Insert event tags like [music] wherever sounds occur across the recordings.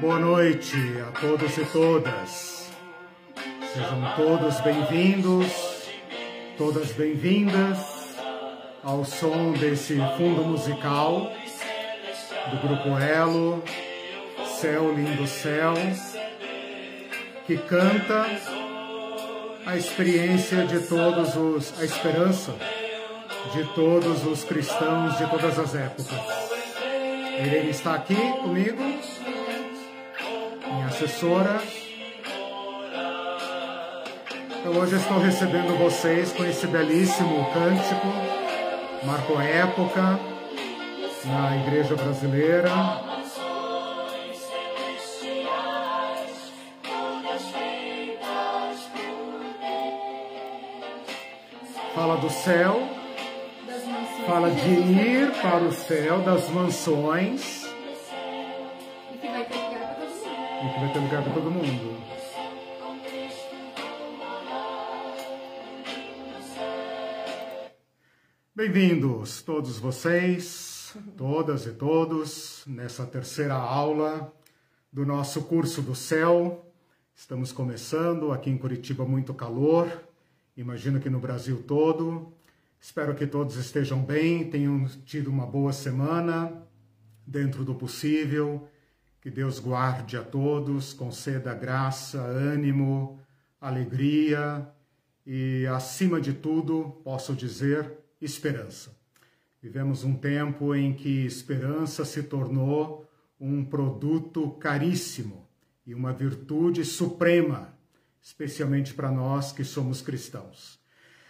Boa noite a todos e todas. Sejam todos bem-vindos, todas bem-vindas ao som desse fundo musical do Grupo Elo, Céu Lindo Céu, que canta a experiência de todos os, a esperança de todos os cristãos de todas as épocas. Irene está aqui comigo, minha assessora. Então hoje estou recebendo vocês com esse belíssimo cântico, marcou época na igreja brasileira. Fala do céu, fala de ir para o céu das mansões e que vai ter lugar para todo mundo. Bem-vindos todos vocês, todas e todos, nessa terceira aula do nosso curso do céu. Estamos começando aqui em Curitiba, muito calor, imagino que no Brasil todo. Espero que todos estejam bem, tenham tido uma boa semana, dentro do possível. Que Deus guarde a todos, conceda graça, ânimo, alegria e, acima de tudo, posso dizer, esperança. Vivemos um tempo em que esperança se tornou um produto caríssimo e uma virtude suprema, especialmente para nós que somos cristãos.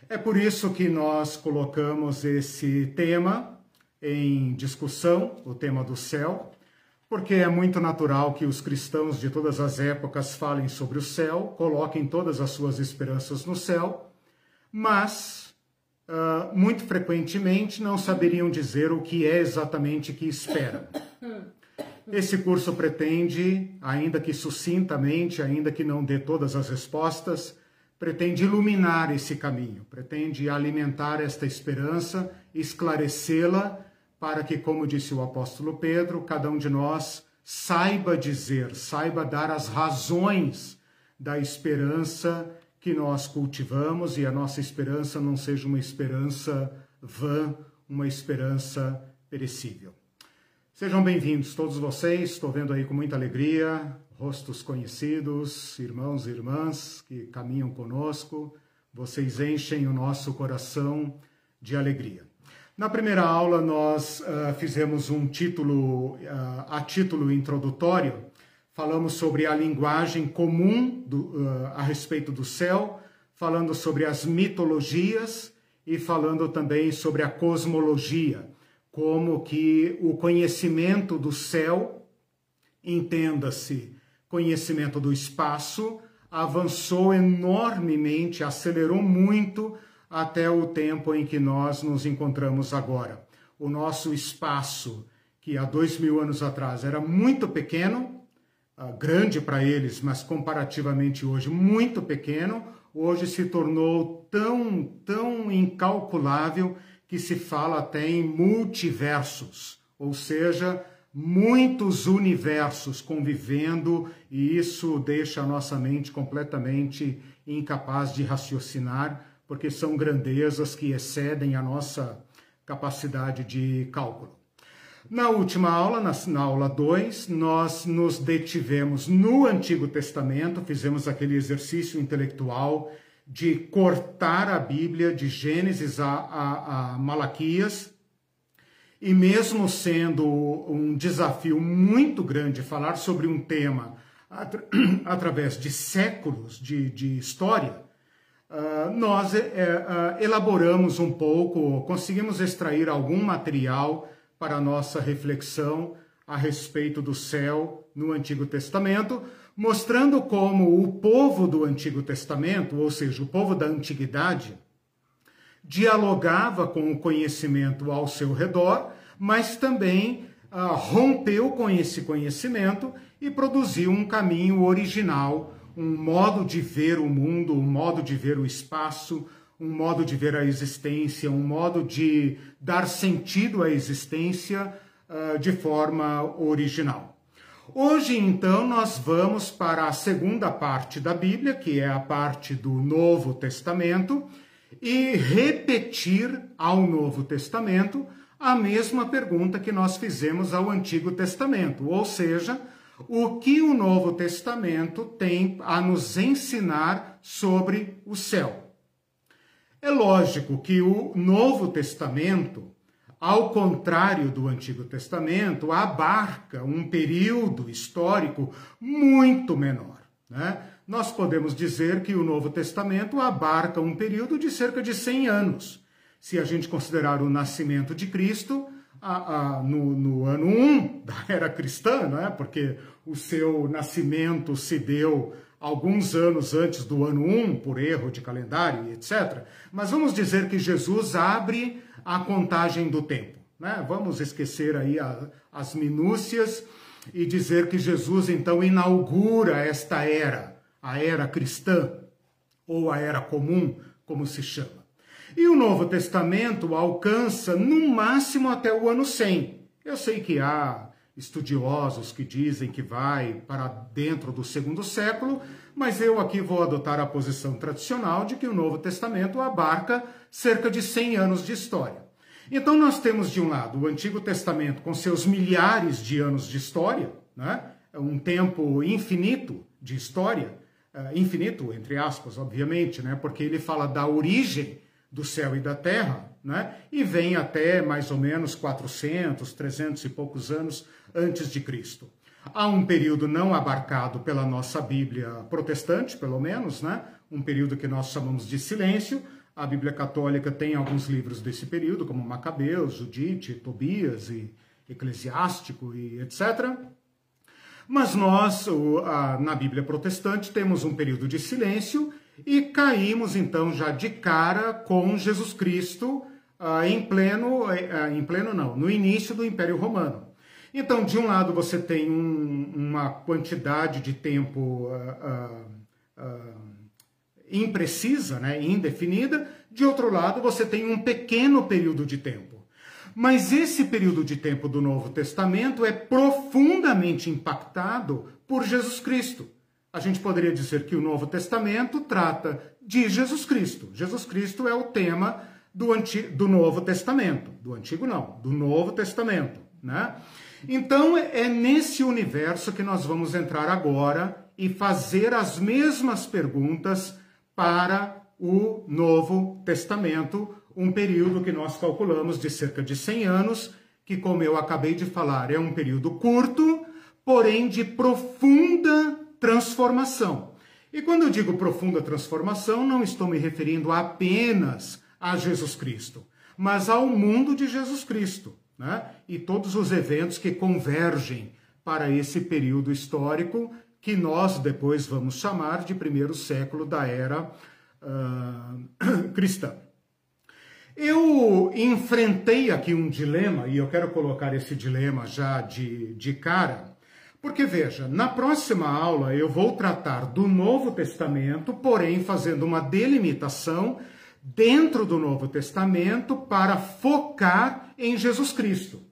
É por isso que nós colocamos esse tema em discussão, o tema do céu, porque é muito natural que os cristãos de todas as épocas falem sobre o céu, coloquem todas as suas esperanças no céu, mas ah, muito frequentemente não saberiam dizer o que é exatamente que esperam. Esse curso pretende, ainda que sucintamente, ainda que não dê todas as respostas, pretende iluminar esse caminho, pretende alimentar esta esperança, esclarecê-la, para que, como disse o apóstolo Pedro, cada um de nós saiba dizer, saiba dar as razões da esperança que nós cultivamos e a nossa esperança não seja uma esperança vã, uma esperança perecível. Sejam bem-vindos todos vocês, estou vendo aí com muita alegria rostos conhecidos, irmãos e irmãs que caminham conosco, vocês enchem o nosso coração de alegria. Na primeira aula, nós uh, fizemos um título, uh, a título introdutório, falamos sobre a linguagem comum do, uh, a respeito do céu, falando sobre as mitologias e falando também sobre a cosmologia, como que o conhecimento do céu, entenda-se, conhecimento do espaço, avançou enormemente, acelerou muito até o tempo em que nós nos encontramos agora. O nosso espaço, que há dois mil anos atrás era muito pequeno, grande para eles, mas comparativamente hoje muito pequeno, hoje se tornou tão, tão incalculável que se fala até em multiversos, ou seja, muitos universos convivendo, e isso deixa a nossa mente completamente incapaz de raciocinar, porque são grandezas que excedem a nossa capacidade de cálculo. Na última aula, na, na aula 2, nós nos detivemos no Antigo Testamento, fizemos aquele exercício intelectual de cortar a Bíblia de Gênesis a, a, a Malaquias, e mesmo sendo um desafio muito grande falar sobre um tema atra [clears throat] através de séculos de, de história, uh, nós uh, uh, elaboramos um pouco, conseguimos extrair algum material para a nossa reflexão a respeito do céu no Antigo Testamento, mostrando como o povo do Antigo Testamento, ou seja, o povo da antiguidade, dialogava com o conhecimento ao seu redor, mas também ah, rompeu com esse conhecimento e produziu um caminho original, um modo de ver o mundo, um modo de ver o espaço, um modo de ver a existência, um modo de dar sentido à existência uh, de forma original. Hoje, então, nós vamos para a segunda parte da Bíblia, que é a parte do Novo Testamento, e repetir ao Novo Testamento a mesma pergunta que nós fizemos ao Antigo Testamento, ou seja, o que o Novo Testamento tem a nos ensinar sobre o céu. É lógico que o Novo Testamento ao contrário do Antigo Testamento, abarca um período histórico muito menor. Né? Nós podemos dizer que o Novo Testamento abarca um período de cerca de 100 anos. Se a gente considerar o nascimento de Cristo a, a, no, no, ano 1 da era cristã, né? porque o seu nascimento se deu alguns anos antes do ano 1, por erro de calendário, etc. Mas vamos dizer que Jesus abre a contagem do tempo. Né? Vamos esquecer aí a, as minúcias e dizer que Jesus então inaugura esta era, a era cristã, ou a era comum, como se chama. E o Novo Testamento alcança no máximo até o ano 100. Eu sei que há estudiosos que dizem que vai para dentro do segundo século, mas eu aqui vou adotar a posição tradicional de que o Novo Testamento abarca cerca de 100 anos de história. Então nós temos de um lado o Antigo Testamento com seus milhares de anos de história, né? É um tempo infinito de história, uh, infinito entre aspas, obviamente, né? Porque ele fala da origem do céu e da terra, né? E vem até mais ou menos 400, 300 e poucos anos antes de Cristo. Há um período não abarcado pela nossa Bíblia protestante, pelo menos, né? Um período que nós chamamos de silêncio. A Bíblia Católica tem alguns livros desse período, como Macabeus, Judite, Tobias e Eclesiástico e etc. Mas nós, na Bíblia protestante, temos um período de silêncio e caímos então já de cara com Jesus Cristo ah, em pleno, eh, em pleno não, no início do Império Romano. Então, de um lado, você tem um, uma quantidade de tempo uh, imprecisa, né, indefinida, de outro lado, você tem um pequeno período de tempo. Mas esse período de tempo do Novo Testamento é profundamente impactado por Jesus Cristo. A gente poderia dizer que o Novo Testamento trata de Jesus Cristo. Jesus Cristo é o tema do, Antigo, do Novo Testamento. Do Antigo, não, do Novo Testamento. Né? Então é nesse universo que nós vamos entrar agora e fazer as mesmas perguntas para o Novo Testamento, um período que nós calculamos de cerca de 100 anos, que, como eu acabei de falar, é um período curto, porém de profunda transformação. E quando eu digo profunda transformação, não estou me referindo apenas a Jesus Cristo, mas ao mundo de Jesus Cristo né? e todos os eventos que convergem para esse período histórico que nós depois vamos chamar de primeiro século da era uh, [coughs] cristã. Eu enfrentei aqui um dilema, e eu quero colocar esse dilema já de, de cara, porque veja, na próxima aula eu vou tratar do Novo Testamento, porém fazendo uma delimitação dentro do Novo Testamento para focar em Jesus Cristo.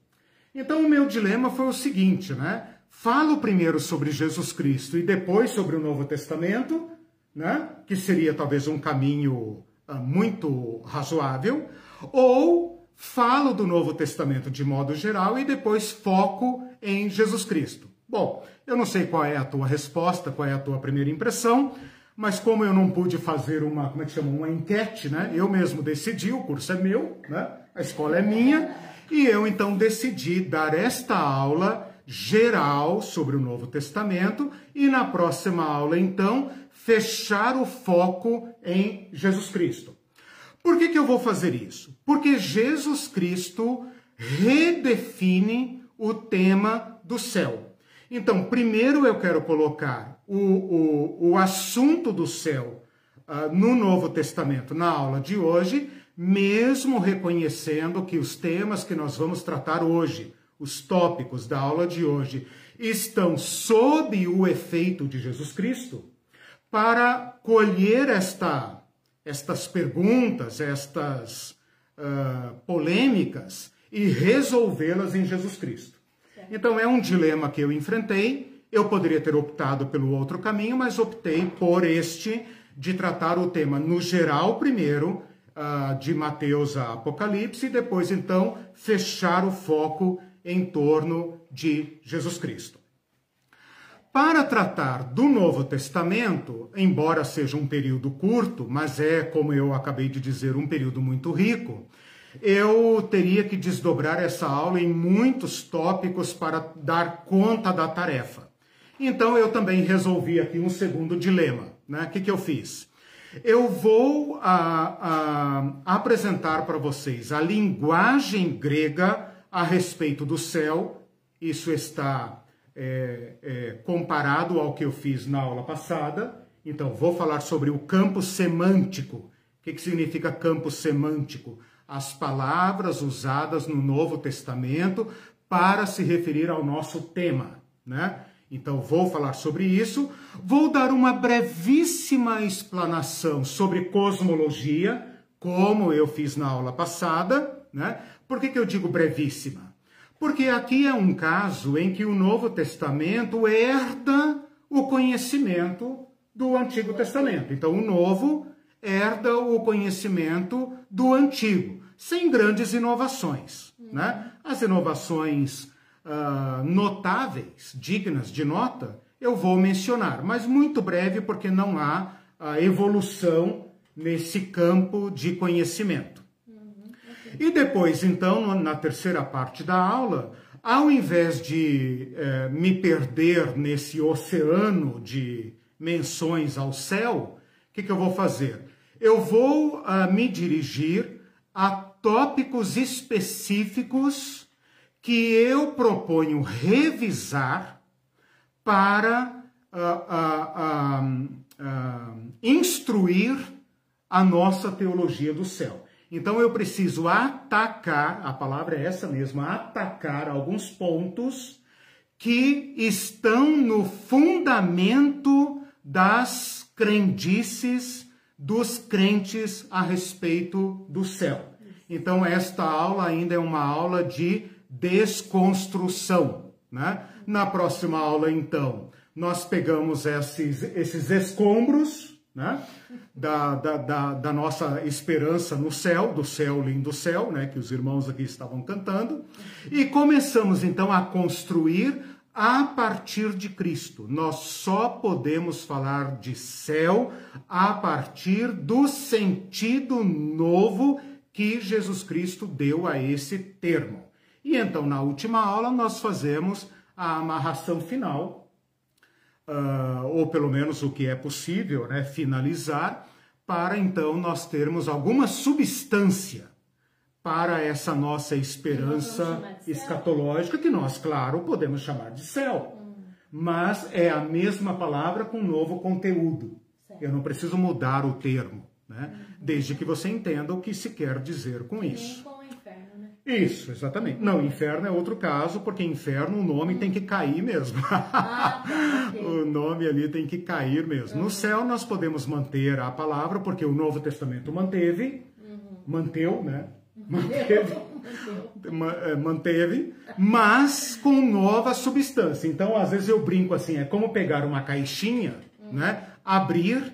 Então o meu dilema foi o seguinte, né? Falo primeiro sobre Jesus Cristo e depois sobre o Novo Testamento, né? Que seria talvez um caminho uh, muito razoável, ou falo do Novo Testamento de modo geral e depois foco em Jesus Cristo. Bom, eu não sei qual é a tua resposta, qual é a tua primeira impressão, mas como eu não pude fazer uma, como é que chama, uma enquete, né? Eu mesmo decidi, o curso é meu, né? A escola é minha, e eu então decidi dar esta aula geral sobre o Novo Testamento e na próxima aula então fechar o foco em Jesus Cristo. Por que, que eu vou fazer isso? Porque Jesus Cristo redefine o tema do céu. Então, primeiro eu quero colocar o, o, o assunto do céu uh, no Novo Testamento na aula de hoje, mesmo reconhecendo que os temas que nós vamos tratar hoje, os tópicos da aula de hoje, estão sob o efeito de Jesus Cristo, para colher esta, estas perguntas, estas uh, polêmicas e resolvê-las em Jesus Cristo. Então é um dilema que eu enfrentei. Eu poderia ter optado pelo outro caminho, mas optei por este de tratar o tema no geral primeiro, uh, de Mateus a Apocalipse, e depois então fechar o foco em torno de Jesus Cristo. Para tratar do Novo Testamento, embora seja um período curto, mas é, como eu acabei de dizer, um período muito rico, eu teria que desdobrar essa aula em muitos tópicos para dar conta da tarefa. Então eu também resolvi aqui um segundo dilema. Né? O que, que eu fiz? Eu vou a, a, apresentar para vocês a linguagem grega a respeito do céu. Isso está é, é, comparado ao que eu fiz na aula passada. Então, vou falar sobre o campo semântico. O que, que significa campo semântico? As palavras usadas no Novo Testamento para se referir ao nosso tema, né? Então, vou falar sobre isso. Vou dar uma brevíssima explanação sobre cosmologia, como eu fiz na aula passada. Né? Por que, que eu digo brevíssima? Porque aqui é um caso em que o Novo Testamento herda o conhecimento do Antigo Testamento. Então, o Novo herda o conhecimento do Antigo, sem grandes inovações. Né? As inovações uh, notáveis, dignas de nota, eu vou mencionar, mas muito breve porque não há uh, evolução nesse campo de conhecimento. Uhum, okay. E depois, então, na terceira parte da aula, ao invés de uh, me perder nesse oceano de menções ao céu, o que, que, eu vou fazer? Eu vou uh, me dirigir a tópicos específicos que eu proponho revisar para uh, uh, uh, instruir a nossa teologia do céu. Então eu preciso atacar, a palavra é essa mesma, atacar alguns pontos que estão no fundamento das crendices dos crentes a respeito do céu. Então esta aula ainda é uma aula de desconstrução. Né? Na próxima aula, então, nós pegamos esses, esses escombros né? da, da, da, da, nossa esperança no céu, do céu lindo céu, né? que os irmãos aqui estavam cantando, e começamos então a construir a partir de Cristo. Nós só podemos falar de céu a partir do sentido novo que Jesus Cristo deu a esse termo. E então, na última aula, nós fazemos a amarração final, uh, ou pelo menos o que é possível, né, finalizar, para então nós termos alguma substância para essa nossa esperança escatológica, que nós, claro, podemos chamar de céu. Hum. Mas é a mesma palavra com novo conteúdo. Certo. Eu não preciso mudar o termo, né? Uhum. desde que você entenda o que se quer dizer com isso. Isso, exatamente. Não, inferno é outro caso, porque inferno o nome tem que cair mesmo. Ah, tá, [laughs] o nome ali tem que cair mesmo. Uhum. No céu nós podemos manter a palavra, porque o Novo Testamento manteve, uhum. manteu, né? Manteve, [laughs] é, manteve, mas com nova substância. Então, às vezes eu brinco assim, é como pegar uma caixinha, né? Abrir,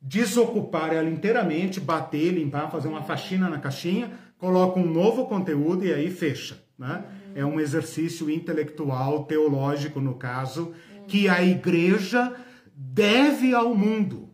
desocupar ela inteiramente, bater, limpar, fazer uma faxina na caixinha coloca um novo conteúdo e aí fecha. Né? É um exercício intelectual, teológico, no caso, que a igreja deve ao mundo.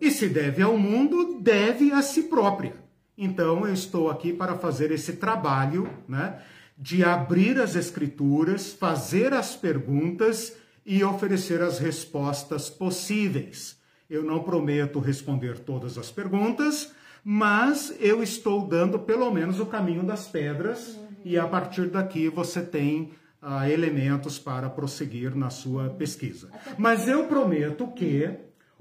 E se deve ao mundo, deve a si própria. Então, eu estou aqui para fazer esse trabalho né, de abrir as escrituras, fazer as perguntas e oferecer as respostas possíveis. Eu não prometo responder todas as perguntas, mas eu estou dando pelo menos o caminho das pedras uhum. e a partir daqui você tem uh, elementos para prosseguir na sua pesquisa. Mas eu prometo que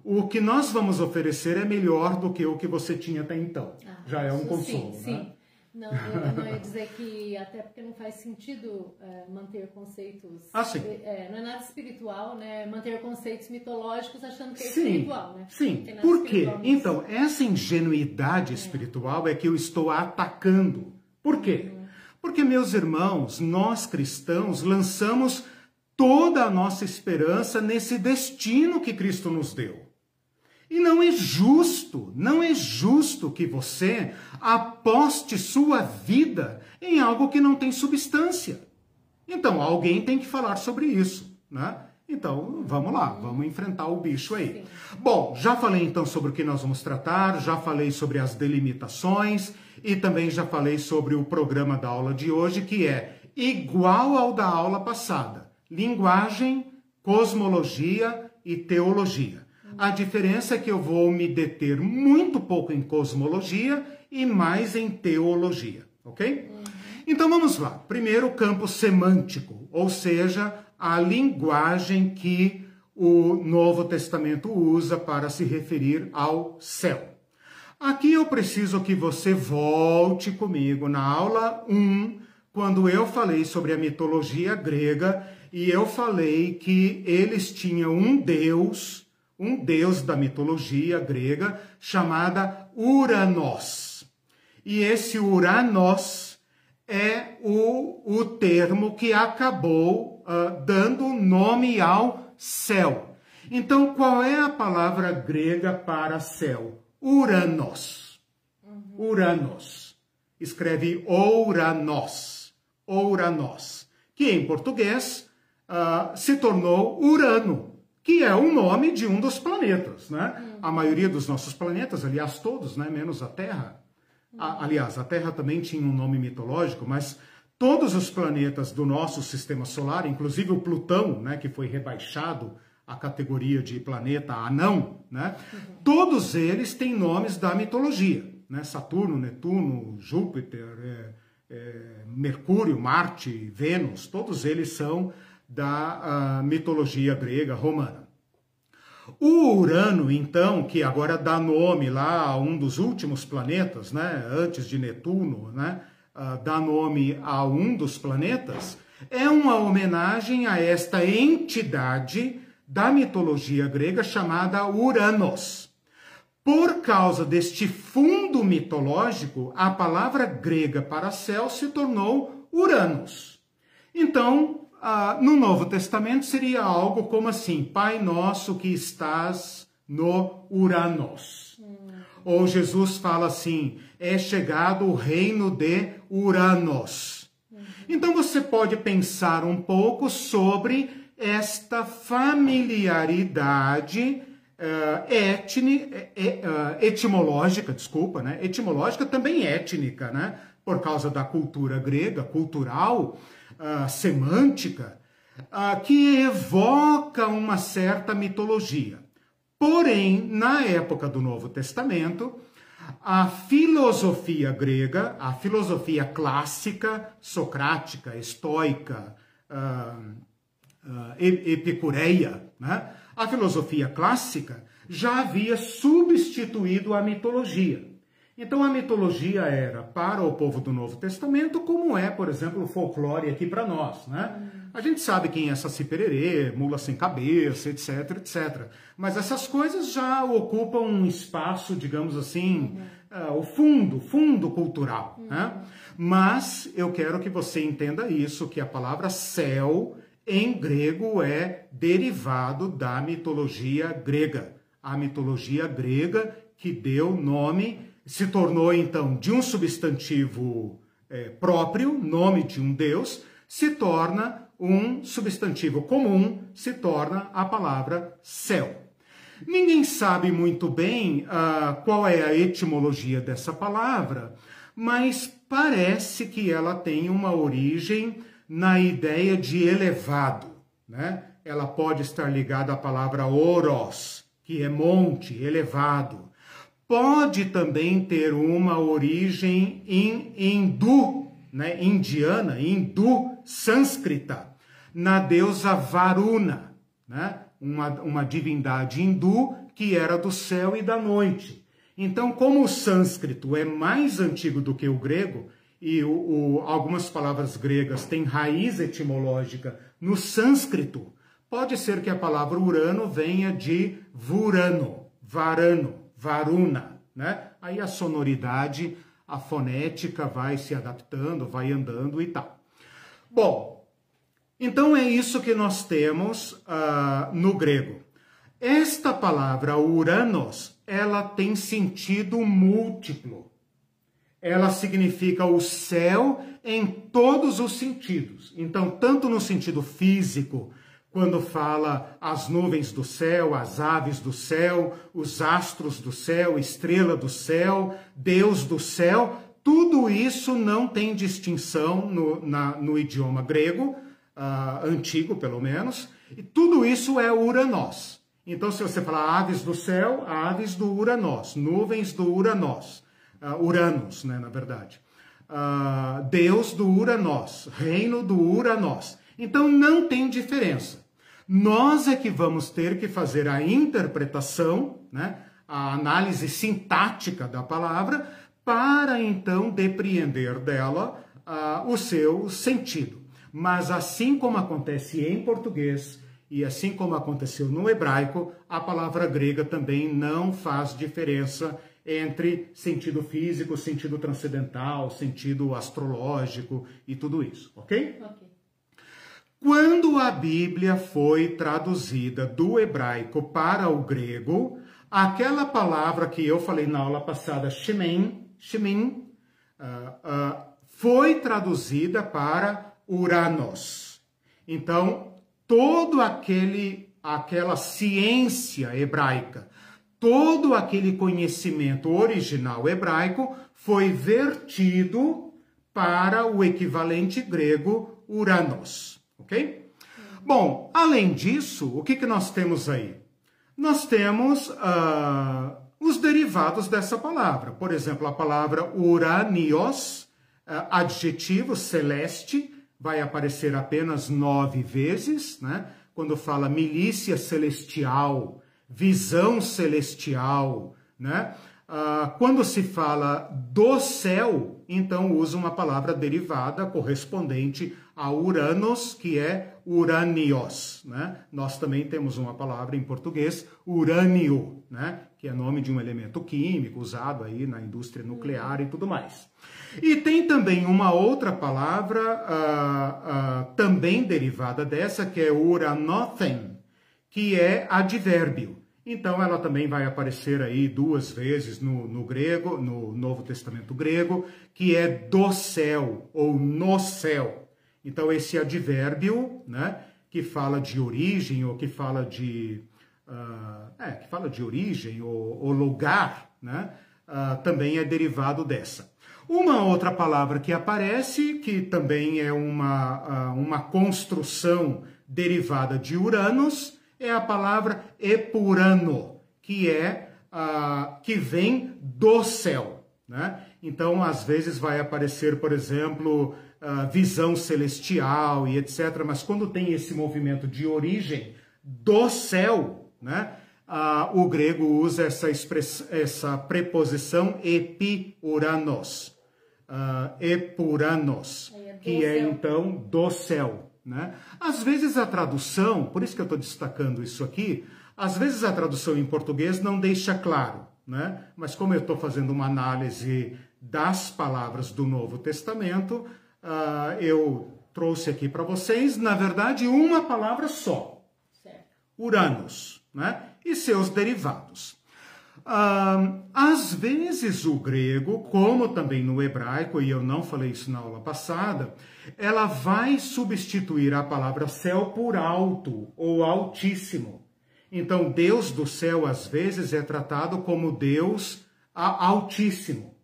o que nós vamos oferecer é melhor do que o que você tinha até então. Ah, Já é um consolo, sim, né? Sim. Não, eu não ia dizer que, até porque não faz sentido é, manter conceitos. Ah, sim. É, não é nada espiritual, né? Manter conceitos mitológicos achando que é sim, espiritual, né? Sim. Por quê? Então, essa ingenuidade é. espiritual é que eu estou atacando. Por quê? Uhum. Porque, meus irmãos, nós cristãos lançamos toda a nossa esperança nesse destino que Cristo nos deu. E não é justo, não é justo que você aposte sua vida em algo que não tem substância. Então, alguém tem que falar sobre isso, né? Então, vamos lá, vamos enfrentar o bicho aí. Sim. Bom, já falei então sobre o que nós vamos tratar, já falei sobre as delimitações e também já falei sobre o programa da aula de hoje, que é igual ao da aula passada: linguagem, cosmologia e teologia. A diferença é que eu vou me deter muito pouco em cosmologia e mais em teologia, ok? Uhum. Então vamos lá. Primeiro, o campo semântico, ou seja, a linguagem que o Novo Testamento usa para se referir ao céu. Aqui eu preciso que você volte comigo na aula 1, quando eu falei sobre a mitologia grega e eu falei que eles tinham um deus um deus da mitologia grega chamada Uranos. E esse Uranos é o, o termo que acabou uh, dando nome ao céu. Então, qual é a palavra grega para céu? Uranos. Uranos. Escreve Ouranos. Ouranos. Que em português uh, se tornou Urano que é o nome de um dos planetas, né? Hum. A maioria dos nossos planetas, aliás, todos, né? Menos a Terra. A, aliás, a Terra também tinha um nome mitológico, mas todos os planetas do nosso sistema solar, inclusive o Plutão, né? Que foi rebaixado à categoria de planeta anão, né? Uhum. Todos eles têm nomes da mitologia, né? Saturno, Netuno, Júpiter, é, é, Mercúrio, Marte, Vênus, todos eles são da uh, mitologia grega romana. O Urano, então, que agora dá nome lá a um dos últimos planetas, né, antes de Netuno, né, uh, dá nome a um dos planetas, é uma homenagem a esta entidade da mitologia grega chamada Uranos. Por causa deste fundo mitológico, a palavra grega para céu se tornou Uranus. Então, ah, no Novo Testamento seria algo como assim: Pai nosso que estás no Uranos. Hum. Ou Jesus fala assim: é chegado o reino de Uranos. Uhum. Então você pode pensar um pouco sobre esta familiaridade uh, etni, uh, etimológica, desculpa, né? Etimológica também étnica, né? Por causa da cultura grega, cultural semântica que evoca uma certa mitologia. Porém, na época do Novo Testamento, a filosofia grega, a filosofia clássica, socrática, estoica, uh, uh, epicureia, né? a filosofia clássica já havia substituído a mitologia. Então a mitologia era para o povo do Novo Testamento, como é, por exemplo, o folclore aqui para nós, né? Hum. A gente sabe quem é Saci Pererê, Mula Sem Cabeça, etc, etc. Mas essas coisas já ocupam um espaço, digamos assim, uhum. uh, o fundo, fundo cultural, uhum. né? Mas eu quero que você entenda isso, que a palavra céu em grego é derivado da mitologia grega. A mitologia grega que deu nome se tornou então de um substantivo é, próprio, nome de um Deus, se torna um substantivo comum, se torna a palavra céu. Ninguém sabe muito bem uh, qual é a etimologia dessa palavra, mas parece que ela tem uma origem na ideia de elevado. Né? Ela pode estar ligada à palavra oros, que é monte, elevado pode também ter uma origem em hindu, né, indiana, hindu sânscrita, na deusa Varuna, né, uma, uma divindade hindu que era do céu e da noite. Então, como o sânscrito é mais antigo do que o grego, e o, o, algumas palavras gregas têm raiz etimológica no sânscrito, pode ser que a palavra Urano venha de Vurano, Varano, Varuna, né? Aí a sonoridade a fonética vai se adaptando, vai andando e tal. Bom, então é isso que nós temos uh, no grego. Esta palavra Uranos, ela tem sentido múltiplo. Ela significa o céu em todos os sentidos. Então, tanto no sentido físico, quando fala as nuvens do céu, as aves do céu, os astros do céu, estrela do céu, Deus do céu, tudo isso não tem distinção no, na, no idioma grego, uh, antigo pelo menos, e tudo isso é Uranos. Então, se você falar aves do céu, aves do Uranós, nuvens do Uranós, uh, Uranus, né, na verdade. Uh, Deus do Uranós, reino do Uranós. Então, não tem diferença. Nós é que vamos ter que fazer a interpretação, né, a análise sintática da palavra, para então depreender dela uh, o seu sentido. Mas assim como acontece em português, e assim como aconteceu no hebraico, a palavra grega também não faz diferença entre sentido físico, sentido transcendental, sentido astrológico e tudo isso, ok? Ok. Quando a Bíblia foi traduzida do hebraico para o grego, aquela palavra que eu falei na aula passada, shemen, shemin, uh, uh, foi traduzida para Uranos. Então, todo aquele aquela ciência hebraica, todo aquele conhecimento original hebraico foi vertido para o equivalente grego Uranos, ok? Bom, além disso, o que, que nós temos aí? Nós temos uh, os derivados dessa palavra. Por exemplo, a palavra uranios, uh, adjetivo celeste, vai aparecer apenas nove vezes, né? Quando fala milícia celestial, visão celestial, né? Ah, quando se fala do céu, então usa uma palavra derivada correspondente a Uranos, que é uranios. Né? Nós também temos uma palavra em português, urânio, né? que é nome de um elemento químico usado aí na indústria nuclear e tudo mais. E tem também uma outra palavra uh, uh, também derivada dessa, que é uranothen, que é advérbio. Então ela também vai aparecer aí duas vezes no, no, grego, no Novo Testamento grego, que é do céu ou no céu. Então esse advérbio, né, que fala de origem ou que fala de uh, é, que fala de origem ou, ou lugar, né, uh, também é derivado dessa. Uma outra palavra que aparece, que também é uma, uh, uma construção derivada de Uranus, é a palavra epurano, que é que vem do céu. Né? Então, às vezes vai aparecer, por exemplo, uh, visão celestial e etc. Mas quando tem esse movimento de origem do céu, né? Uh, o grego usa essa, express, essa preposição epiuranos, uh, epuranos, é que é então do céu. Né? Às vezes a tradução, por isso que eu estou destacando isso aqui, às vezes a tradução em português não deixa claro, né? mas como eu estou fazendo uma análise das palavras do Novo Testamento, uh, eu trouxe aqui para vocês, na verdade, uma palavra só: certo. Uranus né? e seus derivados. Uh, às vezes o grego, como também no hebraico, e eu não falei isso na aula passada, ela vai substituir a palavra céu por alto ou altíssimo. Então, Deus do céu, às vezes, é tratado como Deus altíssimo.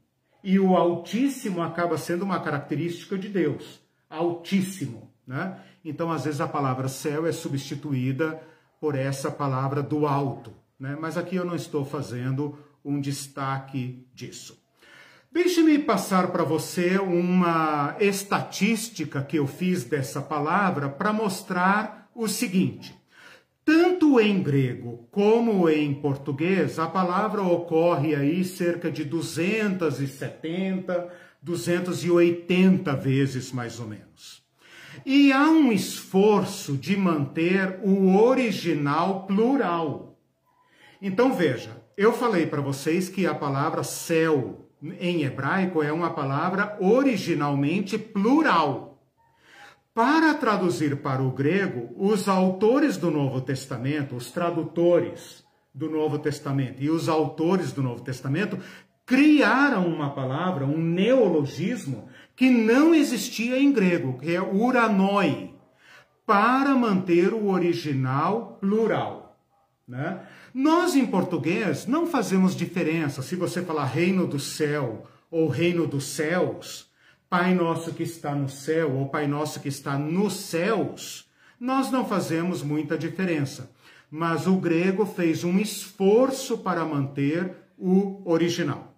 E o altíssimo acaba sendo uma característica de Deus, altíssimo. Né? Então, às vezes, a palavra céu é substituída por essa palavra do alto. Né? Mas aqui eu não estou fazendo um destaque disso. Deixe-me passar para você uma estatística que eu fiz dessa palavra para mostrar o seguinte. Tanto em grego como em português, a palavra ocorre aí cerca de 270, 280 vezes mais ou menos. E há um esforço de manter o original plural. Então veja, eu falei para vocês que a palavra céu em hebraico é uma palavra originalmente plural. Para traduzir para o grego, os autores do Novo Testamento, os tradutores do Novo Testamento e os autores do Novo Testamento criaram uma palavra, um neologismo que não existia em grego, que é uranoi, para manter o original plural. Né? Nós, em português, não fazemos diferença se você falar reino do céu ou reino dos céus, Pai nosso que está no céu ou Pai nosso que está nos céus, nós não fazemos muita diferença. Mas o grego fez um esforço para manter o original.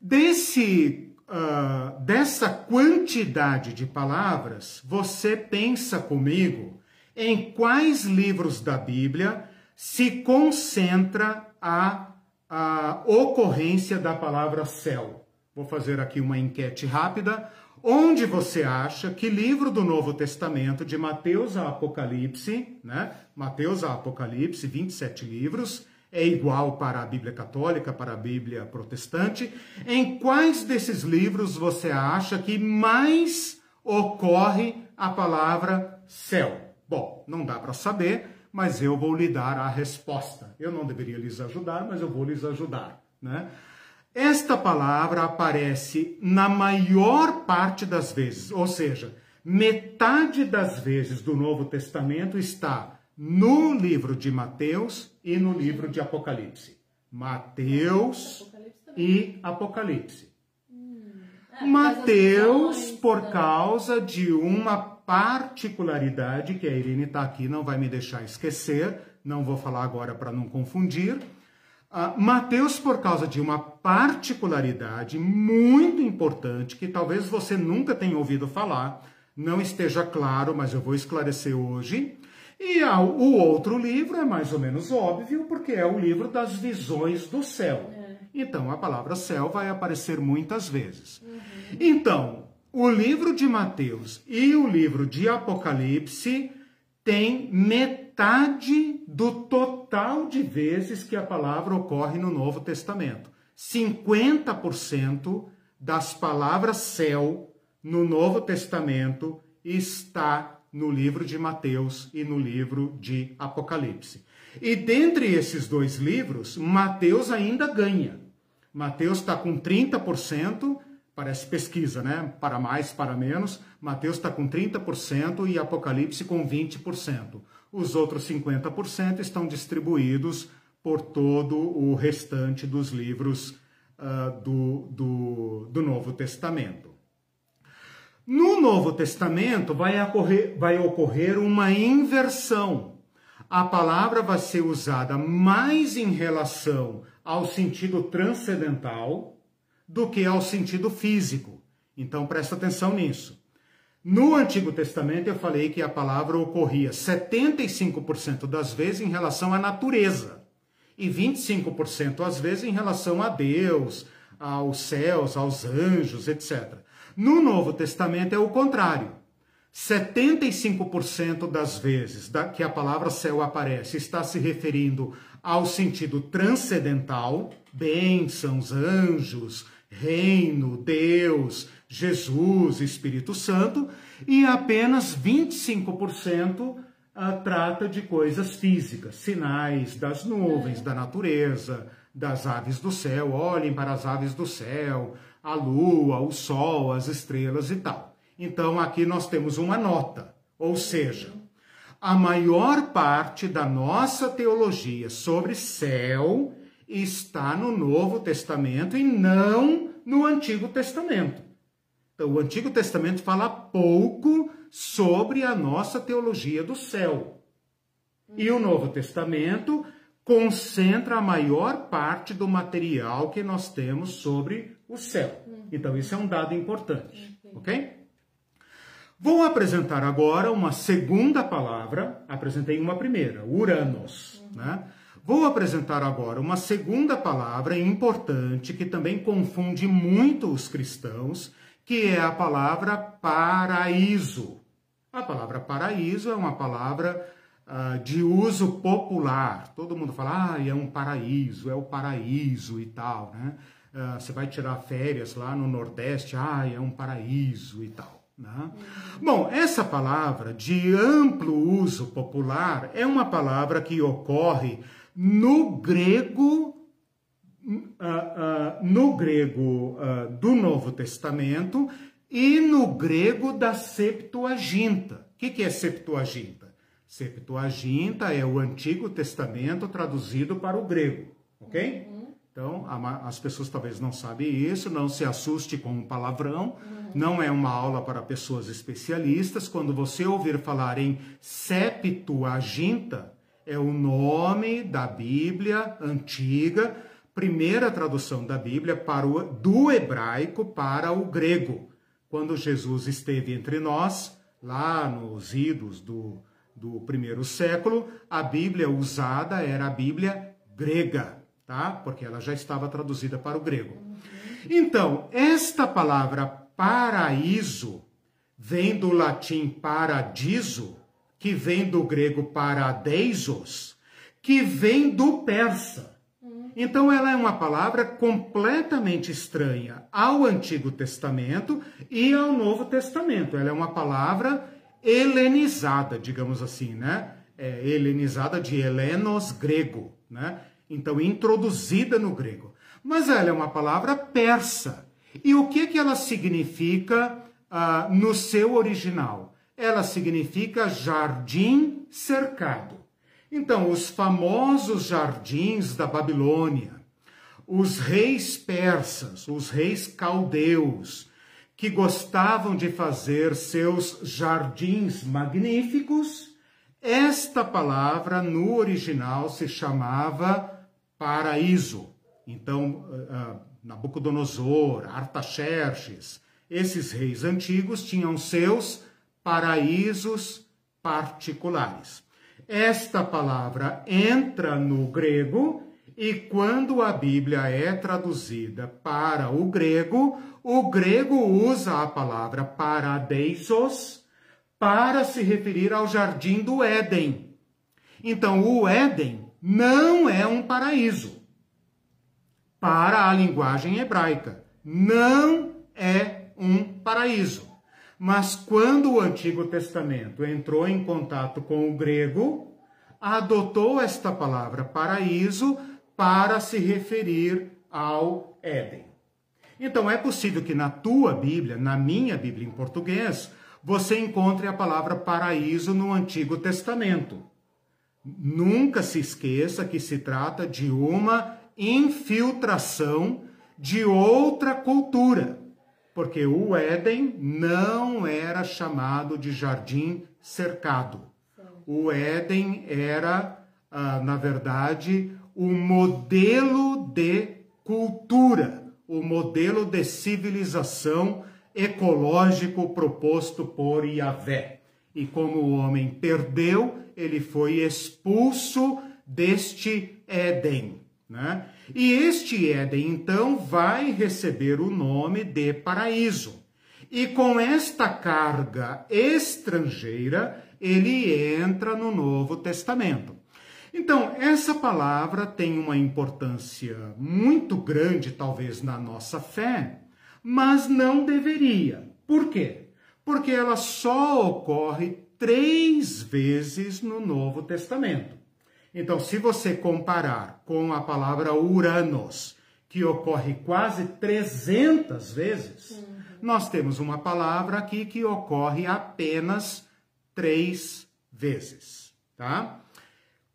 Desse uh, dessa quantidade de palavras, você pensa comigo em quais livros da Bíblia se concentra a, a ocorrência da palavra céu. Vou fazer aqui uma enquete rápida. Onde você acha que livro do Novo Testamento, de Mateus a Apocalipse, né? Mateus a Apocalipse, 27 livros, é igual para a Bíblia Católica, para a Bíblia Protestante. Em quais desses livros você acha que mais ocorre a palavra céu? Bom, não dá para saber, mas eu vou lhe dar a resposta. Eu não deveria lhes ajudar, mas eu vou lhes ajudar, né? Esta palavra aparece na maior parte das vezes, ou seja, metade das vezes do Novo Testamento está no livro de Mateus e no livro de Apocalipse. Mateus e Apocalipse. Ah, Mateus, por causa de uma particularidade que a Irene está aqui, não vai me deixar esquecer, não vou falar agora para não confundir. Uh, Mateus, por causa de uma particularidade muito importante, que talvez você nunca tenha ouvido falar, não esteja claro, mas eu vou esclarecer hoje. E o outro livro é mais ou menos óbvio, porque é o livro das visões do céu. É. Então, a palavra céu vai aparecer muitas vezes. Uhum. Então, o livro de Mateus e o livro de Apocalipse têm metade do total de vezes que a palavra ocorre no Novo Testamento. 50% das palavras céu no Novo Testamento está no livro de Mateus e no livro de Apocalipse. E dentre esses dois livros, Mateus ainda ganha. Mateus está com 30%, parece pesquisa, né? Para mais, para menos. Mateus está com 30% e Apocalipse com 20%. Os outros 50% estão distribuídos por todo o restante dos livros uh, do, do, do Novo Testamento. No Novo Testamento vai ocorrer, vai ocorrer uma inversão. A palavra vai ser usada mais em relação ao sentido transcendental do que ao sentido físico. Então presta atenção nisso. No Antigo Testamento eu falei que a palavra ocorria 75% das vezes em relação à natureza e 25% às vezes em relação a Deus, aos céus, aos anjos, etc. No Novo Testamento é o contrário. 75% das vezes que a palavra céu aparece está se referindo ao sentido transcendental, bênçãos, anjos, reino, Deus, Jesus, Espírito Santo, e apenas 25% ah, trata de coisas físicas, sinais das nuvens, da natureza, das aves do céu. Olhem para as aves do céu, a lua, o sol, as estrelas e tal. Então aqui nós temos uma nota, ou seja, a maior parte da nossa teologia sobre céu está no Novo Testamento e não no Antigo Testamento. Então, o Antigo Testamento fala pouco sobre a nossa teologia do céu. E o Novo Testamento concentra a maior parte do material que nós temos sobre o céu. Então, isso é um dado importante, ok? Vou apresentar agora uma segunda palavra. Apresentei uma primeira, Uranos, né? Vou apresentar agora uma segunda palavra importante que também confunde muito os cristãos, que é a palavra paraíso. A palavra paraíso é uma palavra uh, de uso popular. Todo mundo fala, ah, é um paraíso, é o paraíso e tal, né? Uh, você vai tirar férias lá no Nordeste, ah, é um paraíso e tal. Né? Bom, essa palavra de amplo uso popular é uma palavra que ocorre no grego uh, uh, no grego uh, do Novo Testamento e no grego da Septuaginta. O que, que é Septuaginta? Septuaginta é o Antigo Testamento traduzido para o grego, ok? Uhum. Então, as pessoas talvez não sabem isso, não se assuste com um palavrão, uhum. não é uma aula para pessoas especialistas. Quando você ouvir falar em Septuaginta, é o nome da Bíblia antiga, primeira tradução da Bíblia para o, do hebraico para o grego. Quando Jesus esteve entre nós, lá nos idos do, do primeiro século, a Bíblia usada era a Bíblia grega, tá? Porque ela já estava traduzida para o grego. Então, esta palavra paraíso vem do latim paradiso, que vem do grego paradeisos, que vem do persa. Então ela é uma palavra completamente estranha ao Antigo Testamento e ao Novo Testamento. Ela é uma palavra helenizada, digamos assim, né? É, helenizada de helenos grego, né? Então introduzida no grego. Mas ela é uma palavra persa. E o que que ela significa uh, no seu original? ela significa jardim cercado. Então, os famosos jardins da Babilônia, os reis persas, os reis caldeus, que gostavam de fazer seus jardins magníficos, esta palavra no original se chamava paraíso. Então, uh, Nabucodonosor, Artaxerxes, esses reis antigos tinham seus paraísos particulares. Esta palavra entra no grego e quando a Bíblia é traduzida para o grego, o grego usa a palavra paradeisos para se referir ao jardim do Éden. Então, o Éden não é um paraíso. Para a linguagem hebraica, não é um paraíso. Mas quando o Antigo Testamento entrou em contato com o grego, adotou esta palavra paraíso para se referir ao Éden. Então é possível que na tua Bíblia, na minha Bíblia em português, você encontre a palavra paraíso no Antigo Testamento. Nunca se esqueça que se trata de uma infiltração de outra cultura porque o Éden não era chamado de jardim cercado. O Éden era, ah, na verdade, o modelo de cultura, o modelo de civilização ecológico proposto por Yahvé. E como o homem perdeu, ele foi expulso deste Éden. Né? E este Éden, então, vai receber o nome de paraíso. E com esta carga estrangeira, ele entra no Novo Testamento. Então, essa palavra tem uma importância muito grande, talvez, na nossa fé, mas não deveria. Por quê? Porque ela só ocorre três vezes no Novo Testamento. Então, se você comparar com a palavra Uranos, que ocorre quase 300 vezes, uhum. nós temos uma palavra aqui que ocorre apenas três vezes, tá?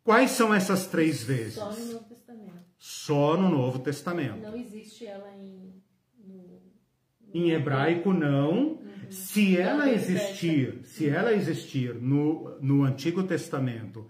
Quais são essas três vezes? Só no Novo Testamento. Só no Novo Testamento. Não existe ela em... No. Em hebraico, não. Uhum. Se ela existir, se ela existir no, no Antigo Testamento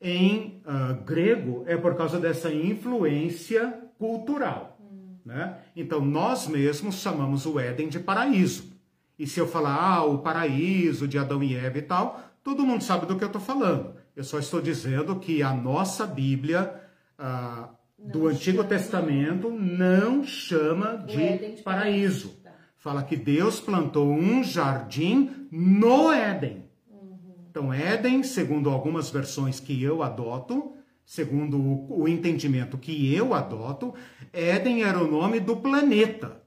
em uh, grego é por causa dessa influência cultural. Hum. Né? Então, nós mesmos chamamos o Éden de paraíso. E se eu falar, ah, o paraíso de Adão e Eva e tal, todo mundo sabe do que eu estou falando. Eu só estou dizendo que a nossa Bíblia uh, do Antigo Testamento não chama de, de paraíso. Tá. Fala que Deus plantou um jardim no Éden. Então, Éden, segundo algumas versões que eu adoto, segundo o, entendimento que eu adoto, Éden era o nome do planeta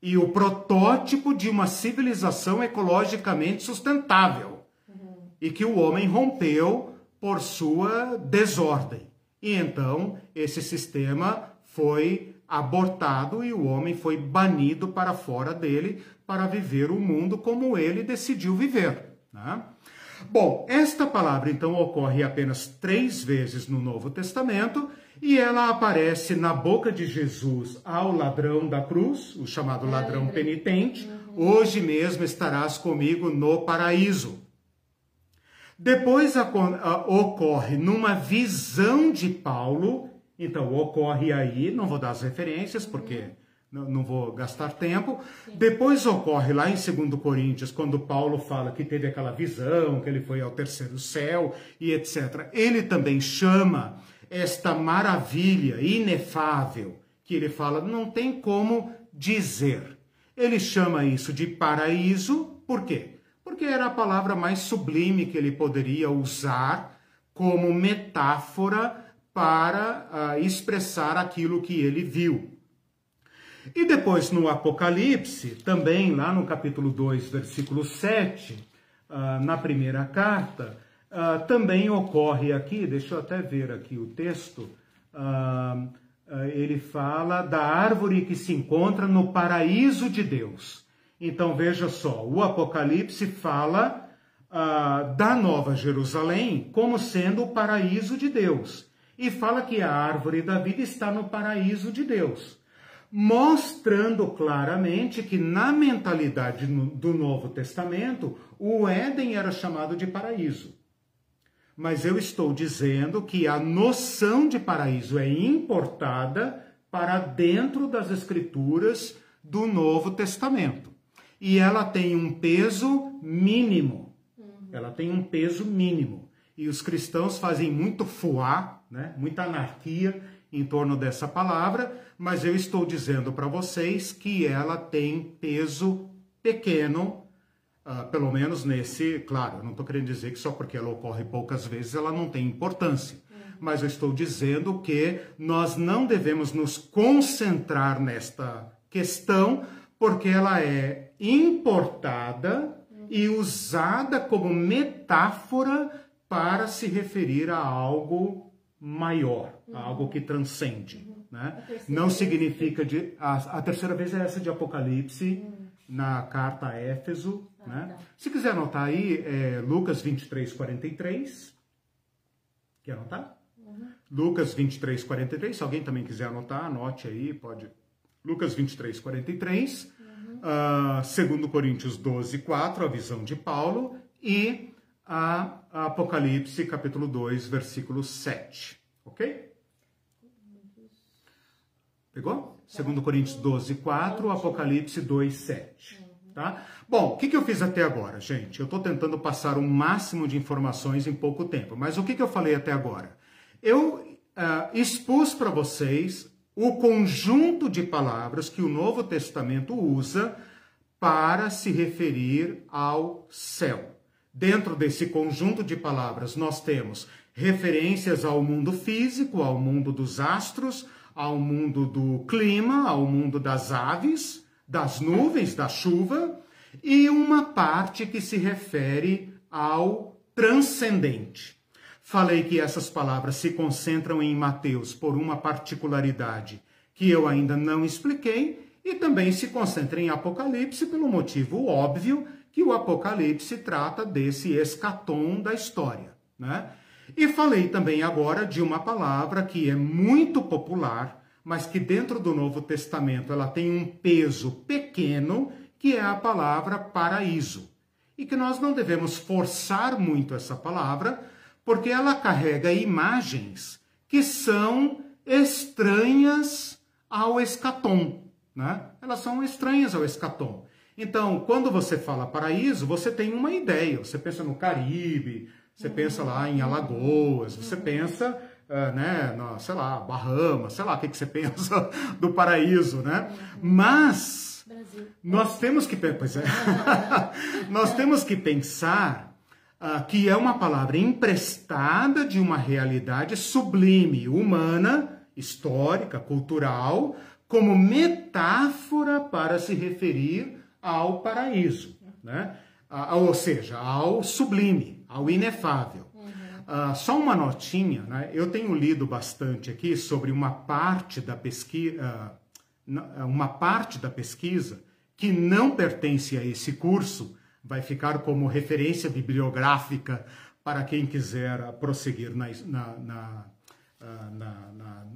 e o protótipo de uma civilização ecologicamente sustentável uhum. e que o homem rompeu por sua desordem. E então esse sistema foi abortado e o homem foi banido para fora dele para viver o mundo como ele decidiu viver. Né? Bom, esta palavra então ocorre apenas três vezes no Novo Testamento e ela aparece na boca de Jesus ao ladrão da cruz, o chamado ladrão penitente. Uhum. Hoje mesmo estarás comigo no paraíso. Depois ocorre numa visão de Paulo, então ocorre aí, não vou dar as referências porque uhum. Não, vou gastar tempo. Sim. Depois ocorre lá em 2 Coríntios, quando Paulo fala que teve aquela visão, que ele foi ao terceiro céu e etc. Ele também chama esta maravilha inefável que ele fala, não tem como dizer. Ele chama isso de paraíso, por quê? porque era a palavra mais sublime que ele poderia usar como metáfora para uh, expressar aquilo que ele viu. E depois no Apocalipse, também lá no capítulo 2, versículo 7, uh, ah, na primeira carta, uh, também ocorre aqui, deixa eu até ver aqui o texto, ele fala da árvore que se encontra no paraíso de Deus. Então veja só, o Apocalipse fala ah, da Nova Jerusalém como sendo o paraíso de Deus. E fala que a árvore da vida está no paraíso de Deus, mostrando claramente que na mentalidade do Novo Testamento, o Éden era chamado de paraíso. Mas eu estou dizendo que a noção de paraíso é importada para dentro das escrituras do Novo Testamento e ela tem um peso mínimo. Ela tem um peso mínimo. E os cristãos fazem muito fuá, né? muita anarquia em torno dessa palavra, mas eu estou dizendo para vocês que ela tem peso pequeno, uh, pelo menos nesse. Claro, eu não estou querendo dizer que só porque ela ocorre poucas vezes ela não tem importância. Uhum. Mas eu estou dizendo que nós não devemos nos concentrar nesta questão, porque ela é importada e usada como metáfora para se referir a algo maior, a algo que transcende. Né? Não significa de. A, a, terceira vez é essa de Apocalipse, hum. na carta a Éfeso. Ah, né? Tá. Se quiser anotar aí, é Lucas 23, 43. Quer anotar? Uhum. Lucas 23, 43. Se alguém também quiser anotar, anote aí, pode. Lucas 23, 43 uh, segundo Coríntios 12, 4, a visão de Paulo, e a, Apocalipse, capítulo 2, versículo 7. Ok? Pegou? Segundo Coríntios 12, 4, Apocalipse 2, 7. Tá? Bom, o que, que eu fiz até agora, gente? Eu estou tentando passar o máximo de informações em pouco tempo, mas o que, que eu falei até agora? Eu uh, expus para vocês o conjunto de palavras que o Novo Testamento usa para se referir ao céu. Dentro desse conjunto de palavras, nós temos referências ao mundo físico, ao mundo dos astros, ao mundo do clima, ao mundo das aves, das nuvens, da chuva, e uma parte que se refere ao transcendente. Falei que essas palavras se concentram em Mateus por uma particularidade que eu ainda não expliquei e também se concentra em Apocalipse pelo motivo óbvio que o Apocalipse trata desse escatom da história, né? E falei também agora de uma palavra que é muito popular, mas que dentro do Novo Testamento ela tem um peso pequeno, que é a palavra paraíso. E que nós não devemos forçar muito essa palavra, porque ela carrega imagens que são estranhas ao escatom, né? Elas são estranhas ao escatom. Então, quando você fala paraíso, você tem uma ideia. Você pensa no Caribe, você uhum. pensa lá em Alagoas, você uhum. pensa, uh, né, no, sei lá, Bahamas, sei lá o que, que você [laughs] pensa do paraíso, né? Mas Brasil. nós temos que, pois é, [laughs] nós temos que pensar uh, que é uma palavra emprestada de uma realidade sublime, humana, histórica, cultural, como metáfora para se referir ao paraíso, né? Uh, ou seja, ao sublime, ao inefável. Uh, só uma notinha, né? eu tenho lido bastante aqui sobre uma parte da pesquisa, uh, uma parte da pesquisa que não pertence a esse curso, vai ficar como referência bibliográfica para quem quiser prosseguir na, na, na, na,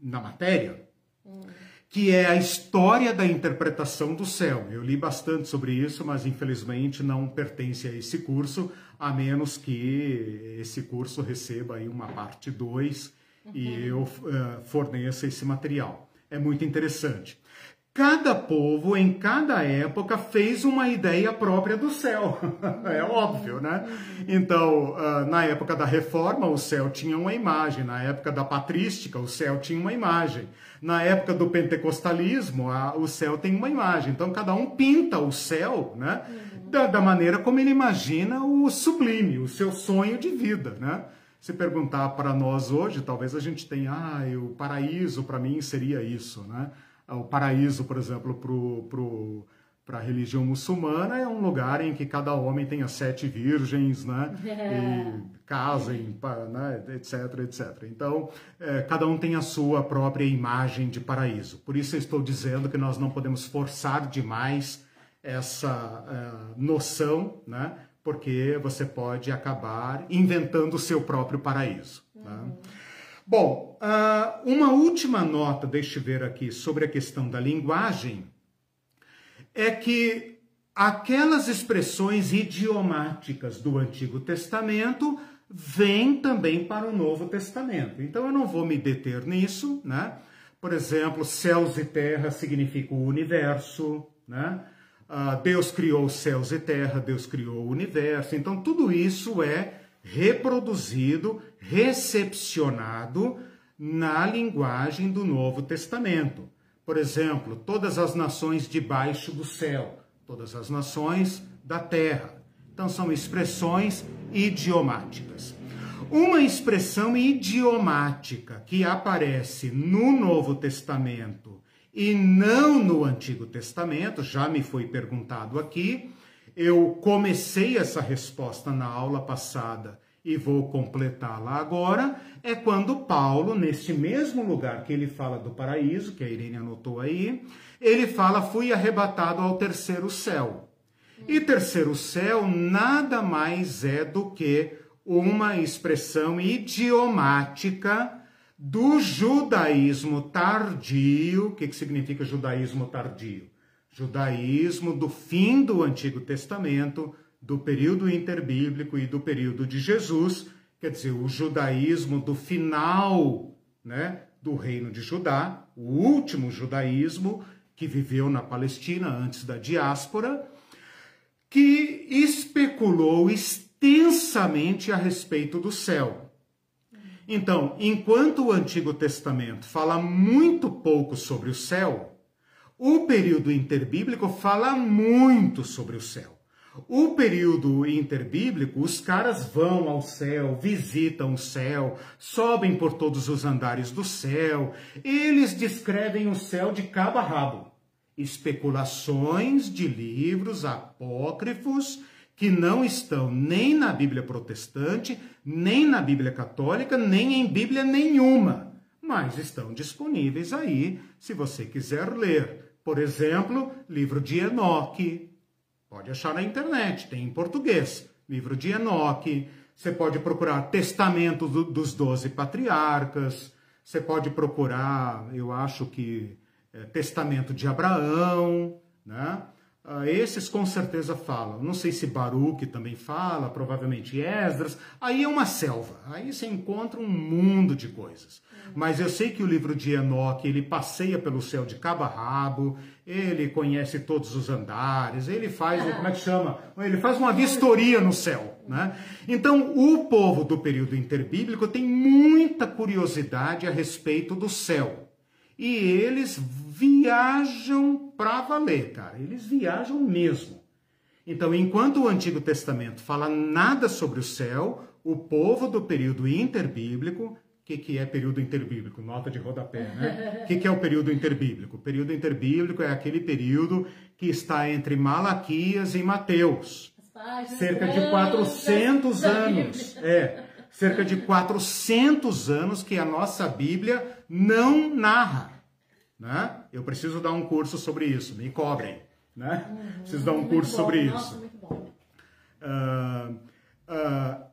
na matéria. Hum que é a história da interpretação do céu. Eu li bastante sobre isso, mas infelizmente não pertence a esse curso, a menos que esse curso receba aí uma parte 2 uhum. e eu uh, forneça esse material. É muito interessante. Cada povo, em cada época, fez uma ideia própria do céu. [laughs] é óbvio, né? Então, uh, na época da reforma, o céu tinha uma imagem. Na época da patrística, o céu tinha uma imagem. Na época do pentecostalismo, o céu tem uma imagem. Então, cada um pinta o céu, né? Da, da, maneira como ele imagina o sublime, o seu sonho de vida, né? Se perguntar para nós hoje, talvez a gente tenha, ah, o paraíso para mim seria isso, né? O paraíso, por exemplo, para a religião muçulmana é um lugar em que cada homem tenha sete virgens, né? E [laughs] casem, né? etc, etc. Então, é, cada um tem a sua própria imagem de paraíso. Por isso eu estou dizendo que nós não podemos forçar demais essa é, noção, né? Porque você pode acabar inventando o seu próprio paraíso. Né? Uhum. Né? Bom, uh, uma última nota, deixe ver aqui, sobre a questão da linguagem, é que aquelas expressões idiomáticas do Antigo Testamento vêm também para o Novo Testamento. Então eu não vou me deter nisso, né? Por exemplo, céus e terra significa o universo, né? Uh, Deus criou céus e terra, Deus criou o universo. Então tudo isso é reproduzido, recepcionado na linguagem do Novo Testamento. Por exemplo, todas as nações debaixo do céu, todas as nações da terra. Então, são expressões idiomáticas. Uma expressão idiomática que aparece no Novo Testamento e não no Antigo Testamento, já me foi perguntado aqui, eu comecei essa resposta na aula passada e vou completá-la agora, é quando Paulo, neste mesmo lugar que ele fala do paraíso, que a Irene anotou aí, ele fala: fui arrebatado ao terceiro céu. E terceiro céu nada mais é do que uma expressão idiomática do judaísmo tardio. O que, que significa judaísmo tardio? judaísmo do fim do Antigo Testamento, do período interbíblico e do período de Jesus, quer dizer, o judaísmo do final né, do reino de Judá, o último judaísmo que viveu na Palestina antes da diáspora, que especulou extensamente a respeito do céu. Então, enquanto o Antigo Testamento fala muito pouco sobre o céu, o período interbíblico fala muito sobre o céu. O período interbíblico, os caras vão ao céu, visitam o céu, sobem por todos os andares do céu, eles descrevem o céu de cabo a rabo. Especulações de livros apócrifos que não estão nem na Bíblia protestante, nem na Bíblia católica, nem em Bíblia nenhuma, mas estão disponíveis aí se você quiser ler. Por exemplo, livro de Enoque. Pode achar na internet, tem em português. Livro de Enoque. Você pode procurar Testamento do, dos Doze Patriarcas. Você pode procurar, eu acho que, é, Testamento de Abraão, né? Uh, esses com certeza falam. Não sei se Baruch também fala, provavelmente Esdras. Aí é uma selva. Aí você encontra um mundo de coisas. Uhum. Mas eu sei que o livro de Enoque, ele passeia pelo céu de cabo a rabo, ele conhece todos os andares, ele faz, ah. como é que chama? Ele faz uma vistoria no céu. Né? Então, o povo do período interbíblico tem muita curiosidade a respeito do céu. E eles viajam para valer, cara. Eles viajam mesmo. Então, enquanto o Antigo Testamento fala nada sobre o céu, o povo do período interbíblico, o que, que é período interbíblico? Nota de rodapé, né? O [laughs] que, que é o período interbíblico? O período interbíblico é aquele período que está entre Malaquias e Mateus. Cerca de 400 [laughs] anos. É, cerca de 400 anos que a nossa Bíblia não narra. Né? Eu preciso dar um curso sobre isso, me cobrem. Né? Uhum, preciso dar um curso bom, sobre nossa, isso. Uh, uh,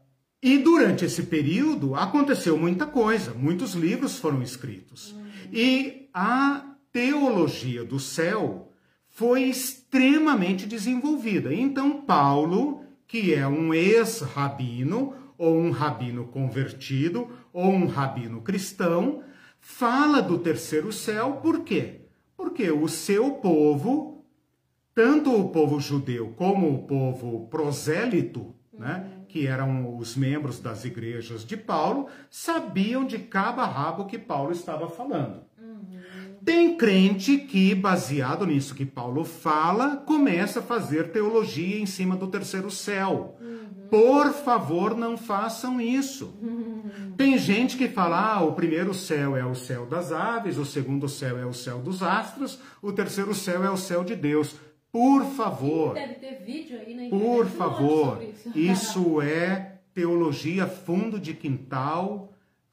e durante esse período aconteceu muita coisa, muitos livros foram escritos. Uhum. E a teologia do céu foi extremamente desenvolvida. Então, Paulo, que é um ex-rabino, ou um rabino convertido, ou um rabino cristão, fala do terceiro céu, por quê? Porque o seu povo, tanto o povo judeu como o povo prosélito, né, que eram os membros das igrejas de Paulo, sabiam de cabo a rabo que Paulo estava falando. Tem crente que, baseado nisso que Paulo fala, começa a fazer teologia em cima do terceiro céu. Uhum. Por favor, não façam isso. Uhum. [laughs] Tem gente que fala: ah, o primeiro céu é o céu das aves, o segundo céu é o céu dos astros, o terceiro céu é o céu de Deus. Por favor. Deve ter vídeo aí na internet. Por favor. Isso. isso [laughs] é teologia fundo de quintal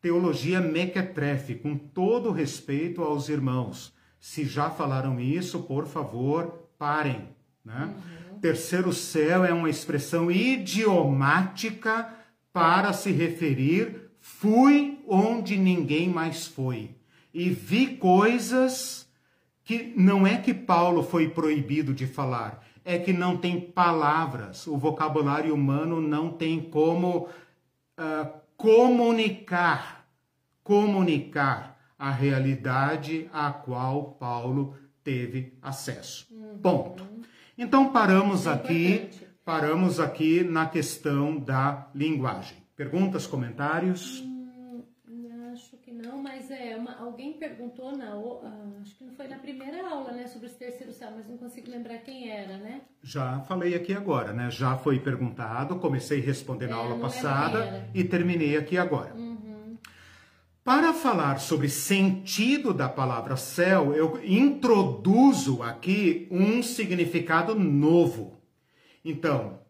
teologia mequetrefe, com todo respeito aos irmãos. Se já falaram isso, por favor, parem. Né? Uhum. Terceiro céu é uma expressão idiomática para se referir fui onde ninguém mais foi e vi coisas que não é que Paulo foi proibido de falar, é que não tem palavras, o vocabulário humano não tem como uh, comunicar, comunicar a realidade a qual Paulo teve acesso. Uhum. Ponto. Então paramos é aqui, paramos aqui na questão da linguagem. Perguntas, comentários? Hum, acho que não, mas é uma, alguém perguntou na, uh, acho que não foi na primeira aula, né, sobre os terceiros céus, mas não consigo lembrar quem era, né? Já falei aqui agora, né? Já foi perguntado, comecei a responder é, na aula passada e terminei aqui agora. Uhum. Para falar sobre sentido da palavra céu, eu introduzo aqui um significado novo. Então,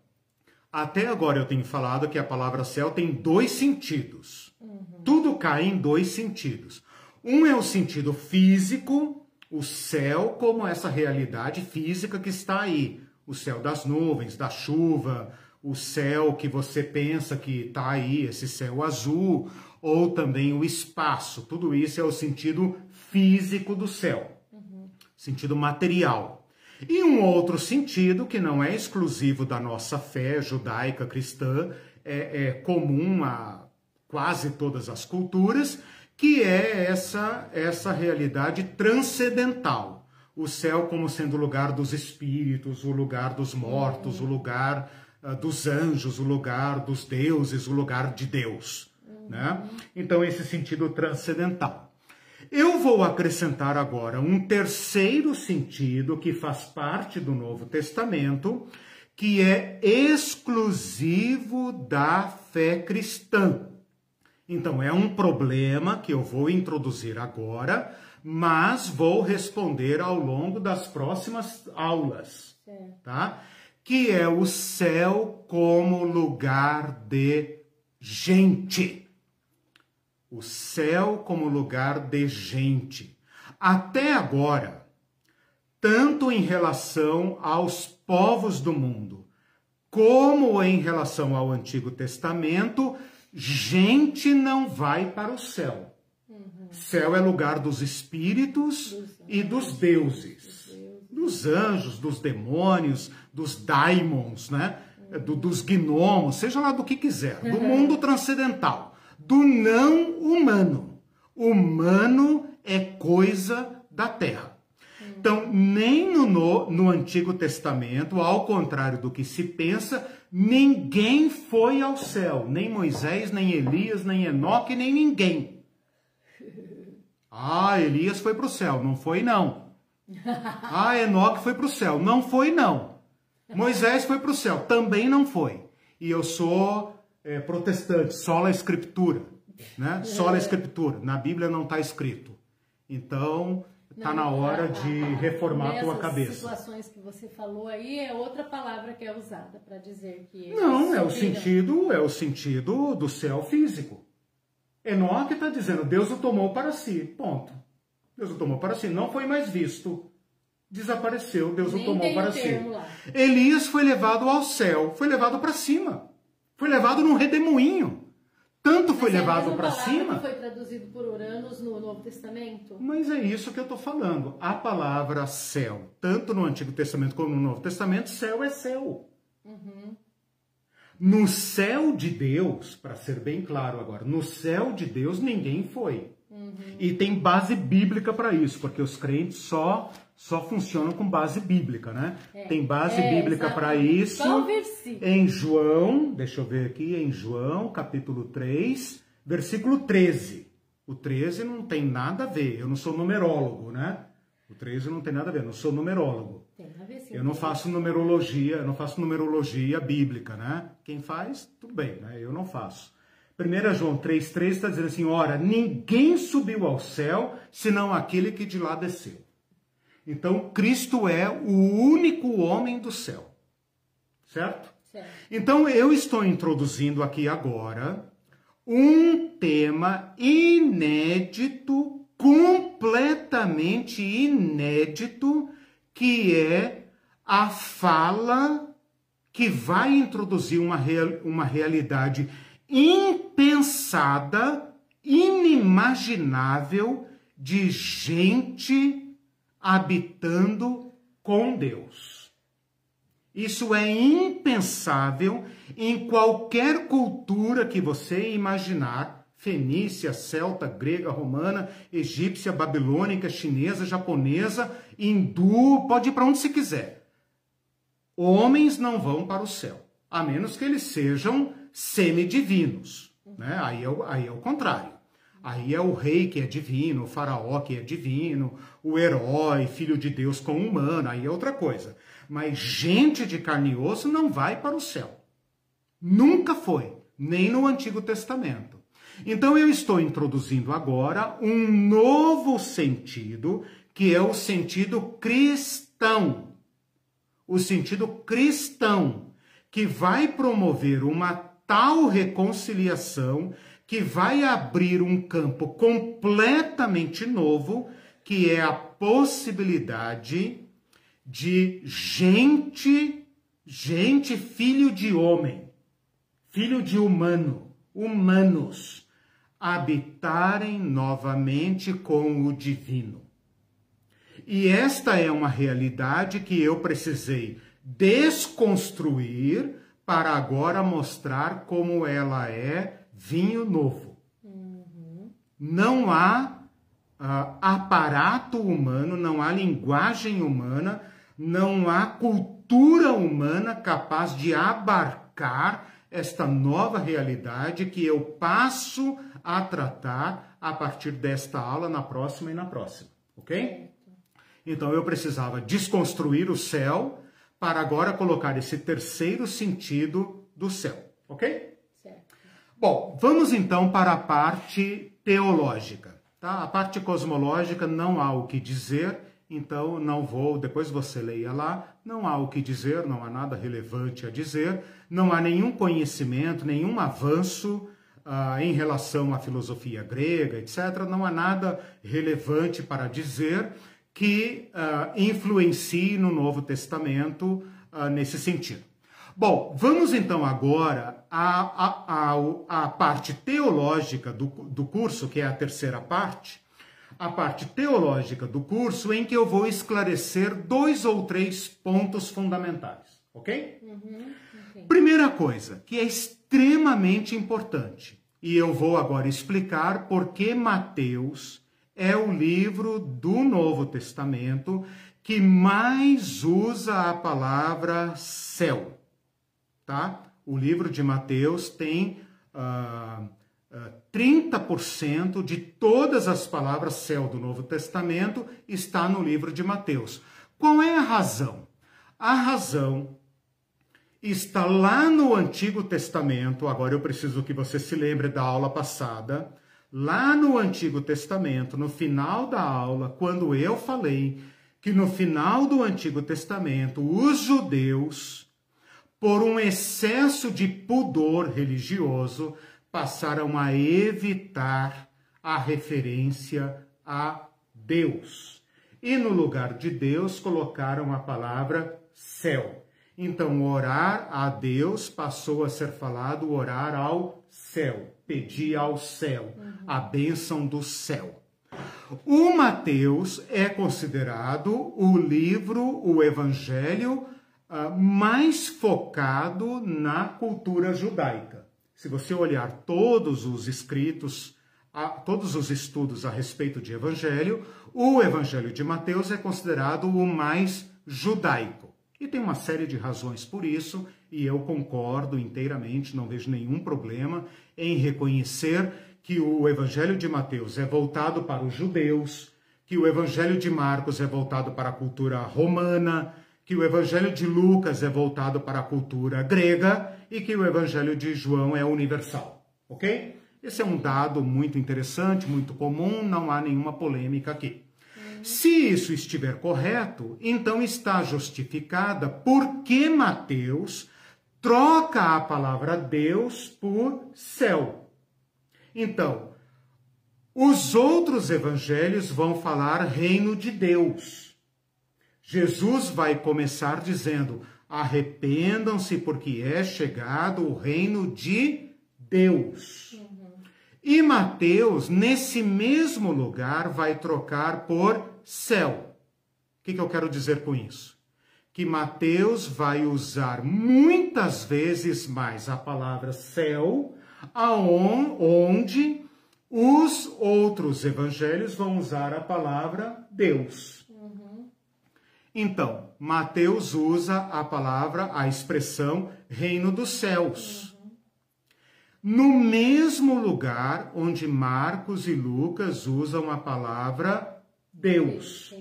até agora eu tenho falado que a palavra céu tem dois sentidos. Uhum. Tudo cai em dois sentidos. Um é o sentido físico, o céu como essa realidade física que está aí. O céu das nuvens, da chuva, o céu que você pensa que está aí, esse céu azul, ou também o espaço. Tudo isso é o sentido físico do céu, uhum. sentido material. E um outro sentido, que não é exclusivo da nossa fé judaica cristã, é, é comum a quase todas as culturas, que é essa, essa realidade transcendental. O céu como sendo o lugar dos espíritos, o lugar dos mortos, o lugar uh, dos anjos, o lugar dos deuses, o lugar de Deus. Né? Então, esse sentido transcendental. Eu vou acrescentar agora um terceiro sentido que faz parte do Novo Testamento, que é exclusivo da fé cristã. Então, é um problema que eu vou introduzir agora, mas vou responder ao longo das próximas aulas, tá? Que é o céu como lugar de gente o céu como lugar de gente. Até agora, tanto em relação aos povos do mundo, como em relação ao Antigo Testamento, gente não vai para o céu. Uhum. Céu é lugar dos espíritos dos e dos deuses, dos anjos, dos demônios, dos daimons, né? Uhum. Do, dos gnomos, seja lá do que quiser, do [laughs] mundo transcendental do não humano. Humano é coisa da terra. Então, nem no, no, no, Antigo Testamento, ao contrário do que se pensa, ninguém foi ao céu. Nem Moisés, nem Elias, nem Enoque, nem ninguém. [laughs] Ah, Elias foi para o céu. Não foi, não. Ah, Enoque foi para o céu. Não foi, não. Moisés foi para o céu, também não foi. E eu sou é, protestante, sola escritura, né? Sola escritura. Na Bíblia não está escrito. Então, está na hora a- de reformar a tua cabeça. situações que você falou aí é outra palavra que é usada para dizer que. Não, é o sentido, é o sentido do céu físico. Enoque está dizendo, Deus o tomou para si. Ponto. Deus o tomou para si. Não foi mais visto. Desapareceu, Deus o Nem tomou tem para o si. lá. Elias foi levado ao céu, foi levado para cima. Foi levado num redemoinho. Tanto foi Mas é levado mesma para cima. Que foi traduzido por Uranus no Novo Testamento. Mas é isso que eu estou falando. A palavra céu, tanto no Antigo Testamento como no Novo Testamento, céu é céu. No céu de Deus, para ser bem claro agora, no céu de Deus ninguém foi. E tem base bíblica para isso, porque os crentes só só funcionam com base bíblica, né? tem base é, bíblica para isso. Versículo. Em João, deixa eu ver aqui, em João, capítulo 3, versículo 13. O 13 não tem nada a ver, eu não sou numerólogo, né? O 13 não tem nada a ver, eu não sou numerólogo. Tem a ver sim. Eu não faço numerologia, eu não faço numerologia bíblica, né? Quem faz, tudo bem, né? Eu não faço. 1 João 3,3 está dizendo assim: ora, ninguém subiu ao céu senão aquele que de lá desceu. Então, Cristo é o único homem do céu. Certo? Certo. Então, eu estou introduzindo aqui agora um tema inédito, completamente inédito, que é a fala que vai introduzir uma, real- uma realidade impensada, inimaginável de gente habitando com Deus. Isso é impensável em qualquer cultura que você imaginar fenícia, celta, grega, romana, egípcia, babilônica, chinesa, japonesa, hindu, pode ir para onde se quiser. Homens não vão para o céu, a menos que eles sejam semidivinos. Né? Aí, é o, aí é o contrário. Aí é o rei que é divino, o faraó que é divino, o herói, filho de Deus com humano, aí é outra coisa. Mas gente de carne e osso não vai para o céu. Nunca foi, nem no Antigo Testamento. Então eu estou introduzindo agora um novo sentido, que é o sentido cristão. O sentido cristão, que vai promover uma tal reconciliação, que vai abrir um campo completamente novo, que é a possibilidade de gente, gente filho de homem, filho de humano, humanos, habitarem novamente com o divino. E esta é uma realidade que eu precisei desconstruir para agora mostrar como ela é vinho novo. Não há ah, aparato humano, não há linguagem humana, não há cultura humana capaz de abarcar esta nova realidade que eu passo a tratar a partir desta aula, na próxima e na próxima, ok? Então eu precisava desconstruir o céu para agora colocar esse terceiro sentido do céu, ok? Bom, vamos então para a parte teológica. Tá? A parte cosmológica não há o que dizer, então não vou, depois você leia lá, não há o que dizer, não há nada relevante a dizer, não há nenhum conhecimento, nenhum avanço ah, em relação à filosofia grega, etc. Não há nada relevante para dizer que ah, influencie no Novo Testamento ah, nesse sentido. Bom, vamos então agora à, à, à, à parte teológica do, do curso, que é a terceira parte, a parte teológica do curso, em que eu vou esclarecer dois ou três pontos fundamentais, ok? Primeira coisa, que é extremamente importante, e eu vou agora explicar por que Mateus é o livro do Novo Testamento que mais usa a palavra céu tá? O livro de Mateus tem ah, ah, 30% de todas as palavras céu do Novo Testamento está no livro de Mateus. Qual é a razão? A razão está lá no Antigo Testamento. Agora eu preciso que você se lembre da aula passada. Lá no Antigo Testamento, no final da aula, quando eu falei que no final do Antigo Testamento os judeus, por um excesso de pudor religioso, passaram a evitar a referência a Deus. E no lugar de Deus colocaram a palavra céu. Então, orar a Deus passou a ser falado orar ao céu, pedir ao céu, a bênção do céu. O Mateus é considerado o livro, o evangelho uh, mais focado na cultura judaica. Se você olhar todos os escritos, uh, todos os estudos a respeito de evangelho, o evangelho de Mateus é considerado o mais judaico. E tem uma série de razões por isso, e eu concordo inteiramente, não vejo nenhum problema em reconhecer que o Evangelho de Mateus é voltado para os judeus, que o Evangelho de Marcos é voltado para a cultura romana, que o Evangelho de Lucas é voltado para a cultura grega e que o Evangelho de João é universal, ok? Esse é um dado muito interessante, muito comum, não há nenhuma polêmica aqui. Se isso estiver correto, então está justificada porque Mateus troca a palavra Deus por céu. Então, os outros evangelhos vão falar reino de Deus. Jesus vai começar dizendo: arrependam-se, porque é chegado o reino de Deus. Uhum. E Mateus, nesse mesmo lugar, vai trocar por céu. O que, que eu quero dizer com isso? Que Mateus vai usar muitas vezes mais a palavra céu aonde os outros evangelhos vão usar a palavra Deus. Então, Mateus usa a palavra, a expressão reino dos céus. Uhum. No mesmo lugar onde Marcos e Lucas usam a palavra Deus.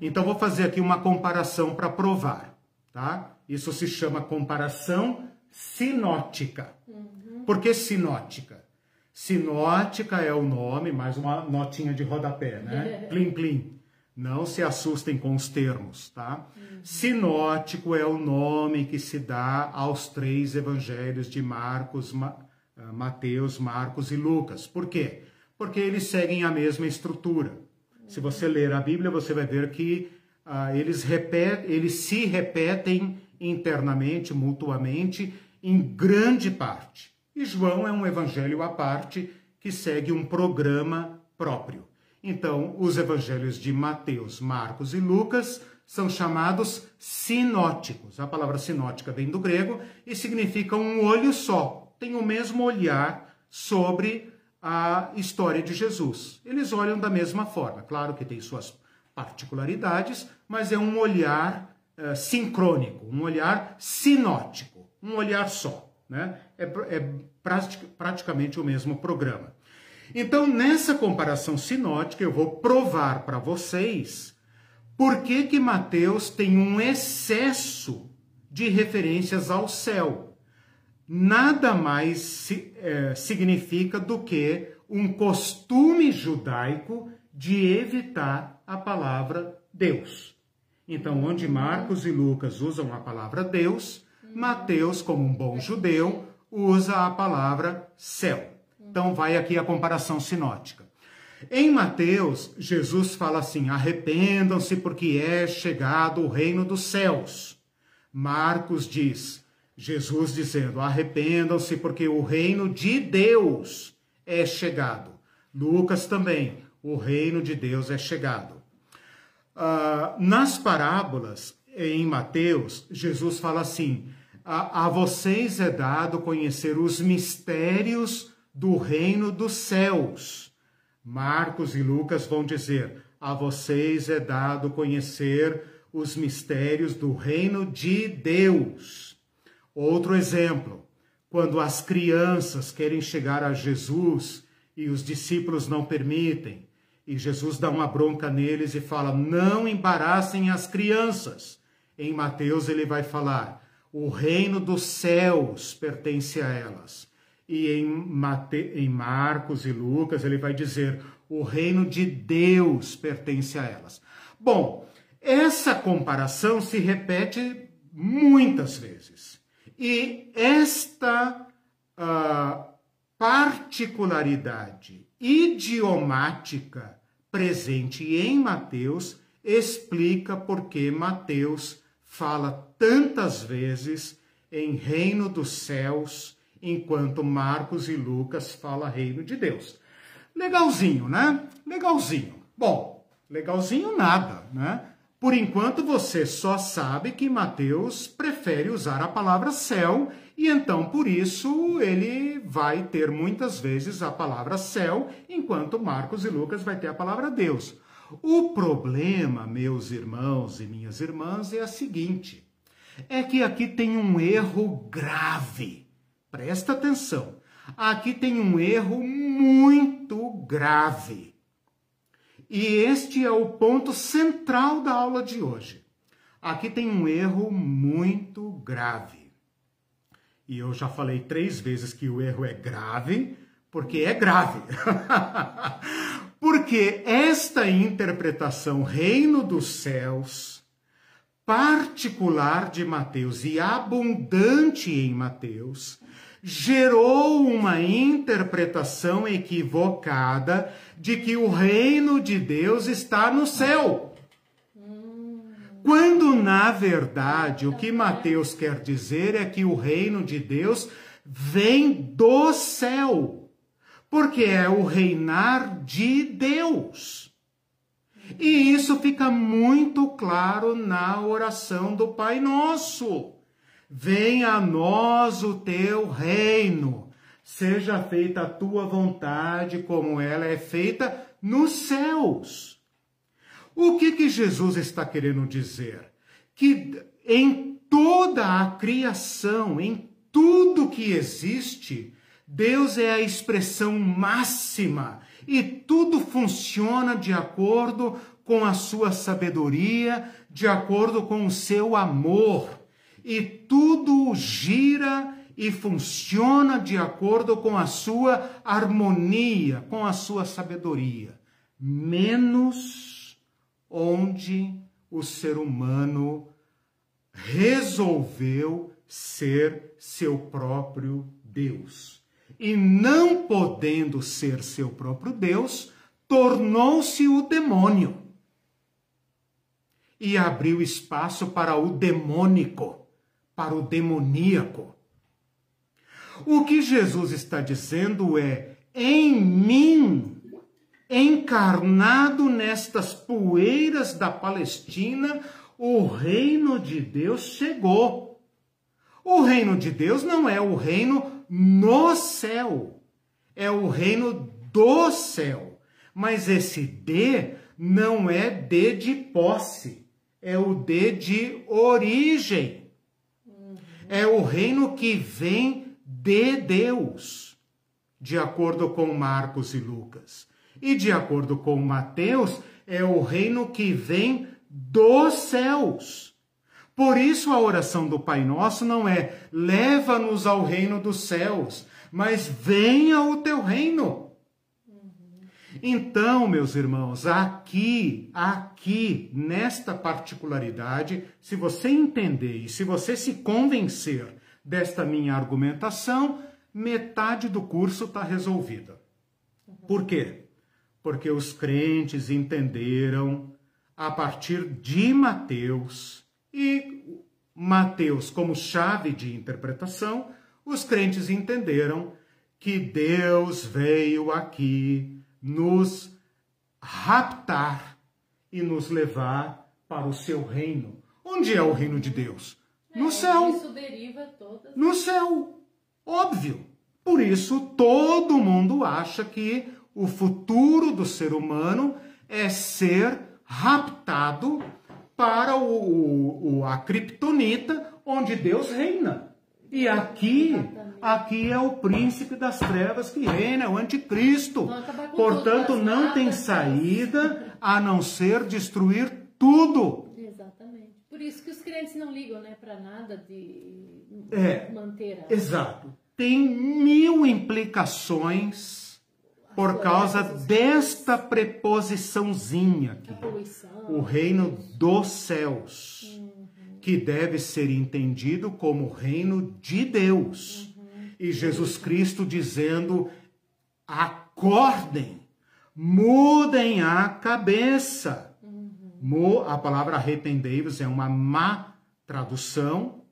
Então, vou fazer aqui uma comparação para provar, tá? Isso se chama comparação sinótica. Uhum. Por que sinótica? Sinótica é o nome, mais uma notinha de rodapé, né? [laughs] Plim, plim. Não se assustem com os termos, tá? Uhum. Sinótico é o nome que se dá aos três evangelhos de Marcos, Ma ah, Mateus, Marcos e Lucas. Por quê? Porque eles seguem a mesma estrutura. Se você ler a Bíblia, você vai ver que uh, eles, eles se repetem internamente, mutuamente, em grande parte. E João é um evangelho à parte que segue um programa próprio. Então, os evangelhos de Mateus, Marcos e Lucas são chamados sinóticos. A palavra sinótica vem do grego e significa um olho só. Tem o mesmo olhar sobre a história de Jesus. Eles olham da mesma forma. Claro que tem suas particularidades, mas é um olhar uh, sincrônico, um olhar sinótico, um olhar só né? É, é praticamente o mesmo programa. Então, nessa comparação sinótica, eu vou provar para vocês por que, que Mateus tem um excesso de referências ao céu. Nada mais é, significa do que um costume judaico de evitar a palavra Deus. Então, onde Marcos e Lucas usam a palavra Deus, Mateus, como um bom judeu, usa a palavra céu. Então vai aqui a comparação sinótica. Em Mateus, Jesus fala assim: arrependam-se porque é chegado o reino dos céus. Marcos diz, Jesus dizendo: arrependam-se porque o reino de Deus é chegado. Lucas também, o reino de Deus é chegado. Uh, nas parábolas, em Mateus, Jesus fala assim: a, a vocês é dado conhecer os mistérios do reino dos céus. Marcos e Lucas vão dizer: a vocês é dado conhecer os mistérios do reino de Deus. Outro exemplo, quando as crianças querem chegar a Jesus e os discípulos não permitem, e Jesus dá uma bronca neles e fala: não embaraçem as crianças. Em Mateus ele vai falar: O reino dos céus pertence a elas. E em, Mate... em Marcos e Lucas ele vai dizer: o reino de Deus pertence a elas. Bom, essa comparação se repete muitas vezes. E esta uh, particularidade idiomática presente em Mateus explica por que Mateus fala tantas vezes em reino dos céus, enquanto Marcos e Lucas fala reino de Deus. Legalzinho, né? Legalzinho. Bom, legalzinho nada, né? Por enquanto você só sabe que Mateus prefere usar a palavra céu e então por isso ele vai ter muitas vezes a palavra céu, enquanto Marcos e Lucas vai ter a palavra Deus. O problema, meus irmãos e minhas irmãs, é a seguinte: é que aqui tem um erro grave. Presta atenção. Aqui tem um erro muito grave. E este é o ponto central da aula de hoje. Aqui tem um erro muito grave. E eu já falei três vezes que o erro é grave, porque é grave. [laughs] porque esta interpretação reino dos céus, particular de Mateus e abundante em Mateus, gerou uma interpretação equivocada de que o reino de Deus está no céu. Quando, na verdade, o que Mateus quer dizer é que o reino de Deus vem do céu, porque é o reinar de Deus. E isso fica muito claro na oração do Pai Nosso. Venha a nós o teu reino, seja feita a tua vontade, como ela é feita nos céus. O que, que Jesus está querendo dizer? Que em toda a criação, em tudo que existe, Deus é a expressão máxima e tudo funciona de acordo com a sua sabedoria, de acordo com o seu amor. E tudo gira e funciona de acordo com a sua harmonia, com a sua sabedoria. Menos onde o ser humano resolveu ser seu próprio Deus. E não podendo ser seu próprio Deus, tornou-se o demônio. E abriu espaço para o demônico, para o demoníaco. O que Jesus está dizendo é: em mim encarnado nestas poeiras da Palestina, o reino de Deus chegou. O reino de Deus não é o reino no céu, é o reino do céu. Mas esse D não é D de posse, é o D de origem. É o reino que vem de Deus, de acordo com Marcos e Lucas. E de acordo com Mateus, é o reino que vem dos céus. Por isso a oração do Pai Nosso não é leva-nos ao reino dos céus, mas venha o teu reino. Então, meus irmãos, aqui, aqui, nesta particularidade, se você entender e se você se convencer desta minha argumentação, metade do curso está resolvida. Por quê? porque os crentes entenderam a partir de Mateus e Mateus como chave de interpretação, os crentes entenderam que Deus veio aqui nos raptar e nos levar para o seu reino. Onde é o reino de Deus? No é, céu. Isso deriva todas. No céu. Óbvio. Por isso todo mundo acha que o futuro do ser humano é ser raptado para o, o a criptonita onde Deus reina. E aqui, aqui é o príncipe das trevas que reina, é o anticristo. Portanto, não tem saída a não ser destruir tudo. Exatamente. Por isso que os crentes não ligam, né, para nada de É, manter a... Exato. Tem mil implicações por causa desta preposiçãozinha aqui. O reino dos céus, que deve ser entendido como o reino de Deus. E Jesus Cristo dizendo: acordem, mudem a cabeça. Mu- A palavra arrependei-vos é uma má tradução,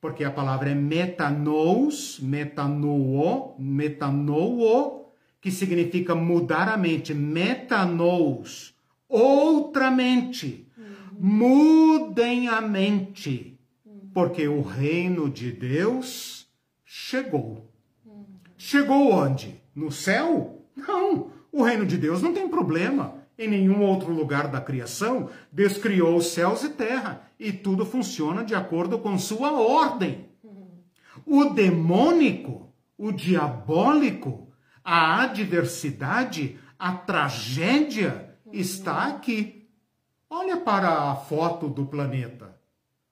porque a palavra é metanous, metanoo, metanoo, que significa mudar a mente, metanous, outra mente. Mudem a mente, porque o reino de Deus chegou. Chegou onde? No céu? Não, o reino de Deus não tem problema. Em nenhum outro lugar da criação, Deus criou os céus e terra e tudo funciona de acordo com sua ordem. O demônico, o diabólico, a adversidade, a tragédia está aqui. Olha para a foto do planeta.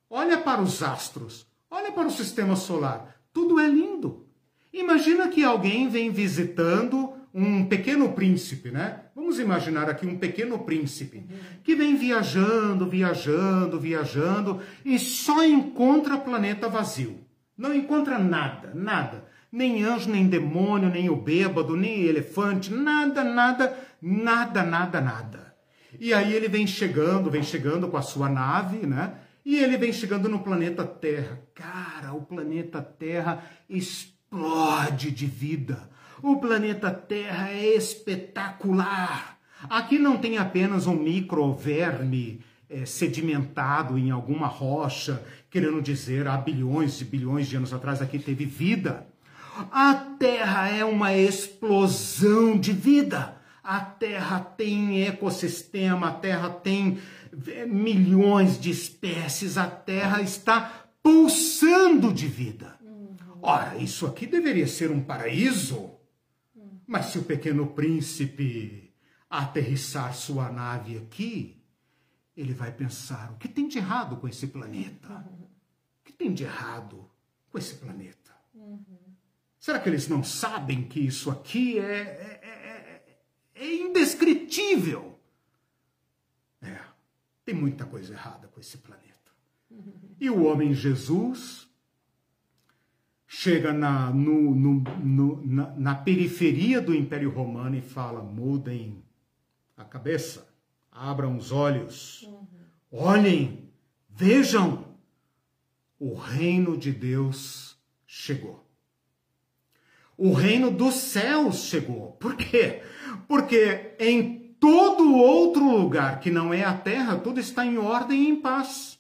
Olha para os astros. Olha para o sistema solar. Tudo é lindo. Imagina que alguém vem visitando um pequeno príncipe, né? Vamos imaginar aqui um pequeno príncipe que vem viajando, viajando, viajando e só encontra planeta vazio. Não encontra nada, nada. Nem anjo, nem demônio, nem o bêbado, nem elefante, nada, nada, nada, nada, nada. E aí ele vem chegando, vem chegando com a sua nave, né? E ele vem chegando no planeta Terra. Cara, o planeta Terra explode de vida. O planeta Terra é espetacular. Aqui não tem apenas um microverme eh, sedimentado em alguma rocha, querendo dizer há bilhões e bilhões de anos atrás aqui teve vida. A Terra é uma explosão de vida. A Terra tem ecossistema, a Terra tem milhões de espécies, a Terra está pulsando de vida. Ora, isso aqui deveria ser um paraíso. Mas se o pequeno príncipe aterrissar sua nave aqui, ele vai pensar: o que tem de errado com esse planeta? O que tem de errado com esse planeta? Será que eles não sabem que isso aqui é, é, é- é indescritível? Tem muita coisa errada com esse planeta. E o homem Jesus chega na, no- no- no- na, na periferia do Império Romano e fala: mudem a cabeça, abram os olhos, olhem, vejam, o reino de Deus chegou. O reino dos céus chegou. Por quê? Porque em todo outro lugar que não é a terra, tudo está em ordem e em paz.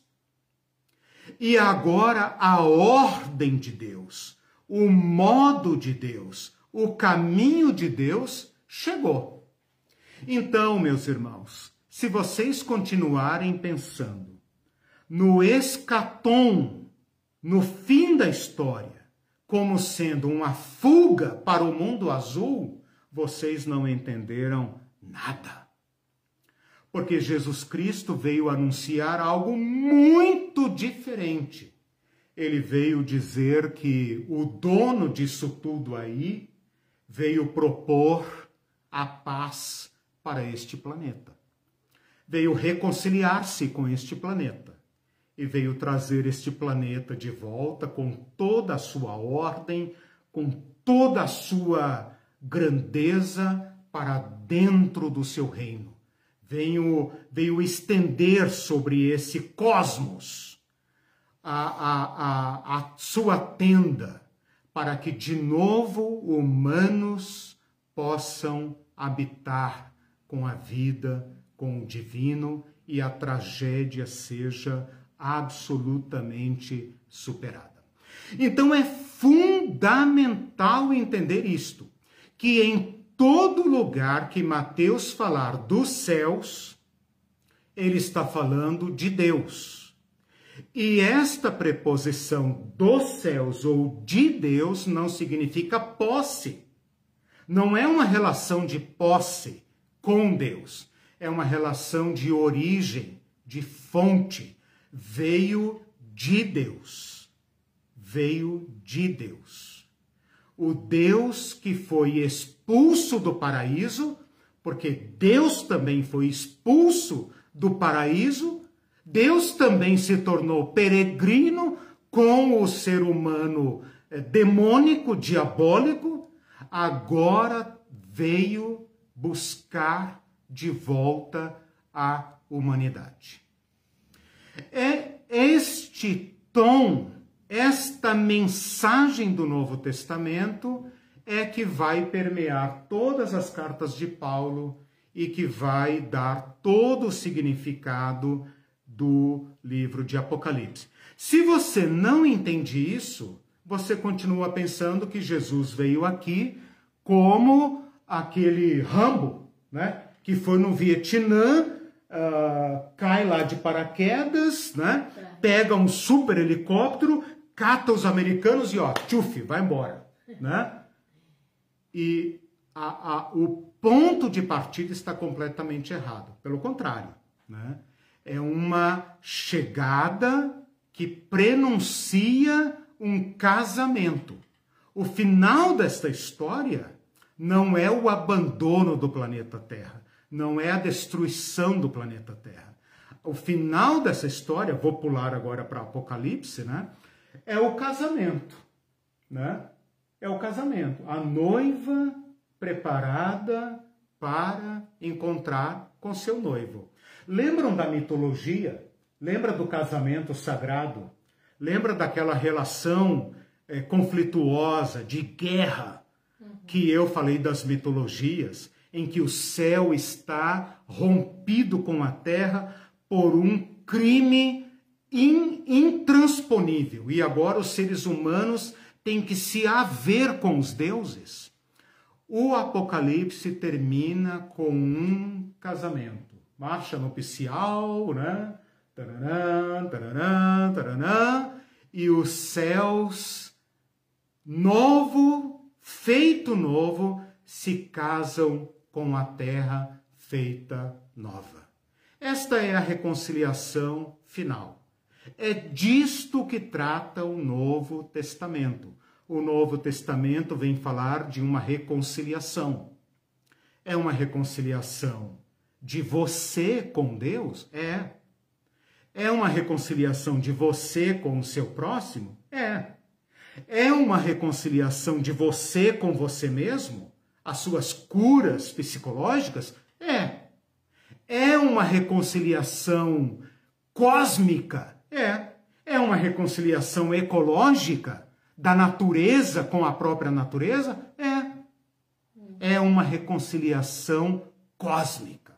E agora a ordem de Deus, o modo de Deus, o caminho de Deus chegou. Então, meus irmãos, se vocês continuarem pensando no escatom, no fim da história, como sendo uma fuga para o mundo azul, vocês não entenderam nada. Porque Jesus Cristo veio anunciar algo muito diferente. Ele veio dizer que o dono disso tudo aí veio propor a paz para este planeta. Veio reconciliar-se com este planeta e veio trazer este planeta de volta com toda a sua ordem, com toda a sua grandeza para dentro do seu reino. Veio, veio estender sobre esse cosmos a, a, a, a sua tenda, para que de novo humanos possam habitar com a vida, com o divino e a tragédia seja absolutamente superada. Então é fundamental entender isto, que em todo lugar que Mateus falar dos céus, ele está falando de Deus. E esta preposição dos céus ou de Deus não significa posse. Não é uma relação de posse com Deus, é uma relação de origem, de fonte. veio de Deus. Veio de Deus. O Deus que foi expulso do paraíso, porque Deus também foi expulso do paraíso, Deus também se tornou peregrino com o ser humano eh, demônico, diabólico, agora veio buscar de volta a humanidade. É este tom, esta mensagem do Novo Testamento é que vai permear todas as cartas de Paulo e que vai dar todo o significado do livro de Apocalipse. Se você não entende isso, você continua pensando que Jesus veio aqui como aquele Rambo, né? Que foi no Vietnã uh, cai lá de paraquedas, né? Pega um super helicóptero, cata os americanos e ó, tchuf, vai embora, né? E a, a, o ponto de partida está completamente errado. Pelo contrário, né? É uma chegada que prenuncia um casamento. O final desta história não é o abandono do planeta Terra não é a destruição do planeta Terra. O final dessa história, vou pular agora para Apocalipse, né? É o casamento, né? É o casamento. A noiva preparada para encontrar com seu noivo. Lembram da mitologia? Lembra do casamento sagrado? Lembra daquela relação é, conflituosa, de guerra, que eu falei das mitologias? em que o céu está rompido com a terra por um crime in, intransponível. E agora os seres humanos têm que se haver com os deuses. O Apocalipse termina com um casamento. Marcha nupcial, né? Taranã, taranã, taranã, e os céus, novo, feito novo, se casam com a terra feita nova. Esta é a reconciliação final. É disto que trata o Novo Testamento. O Novo Testamento vem falar de uma reconciliação. É uma reconciliação de você com Deus? É. É uma reconciliação de você com o seu próximo? É. É uma reconciliação de você com você mesmo? as suas curas psicológicas? É. É uma reconciliação cósmica? Uma reconciliação ecológica da natureza com a própria natureza? É. É uma reconciliação cósmica.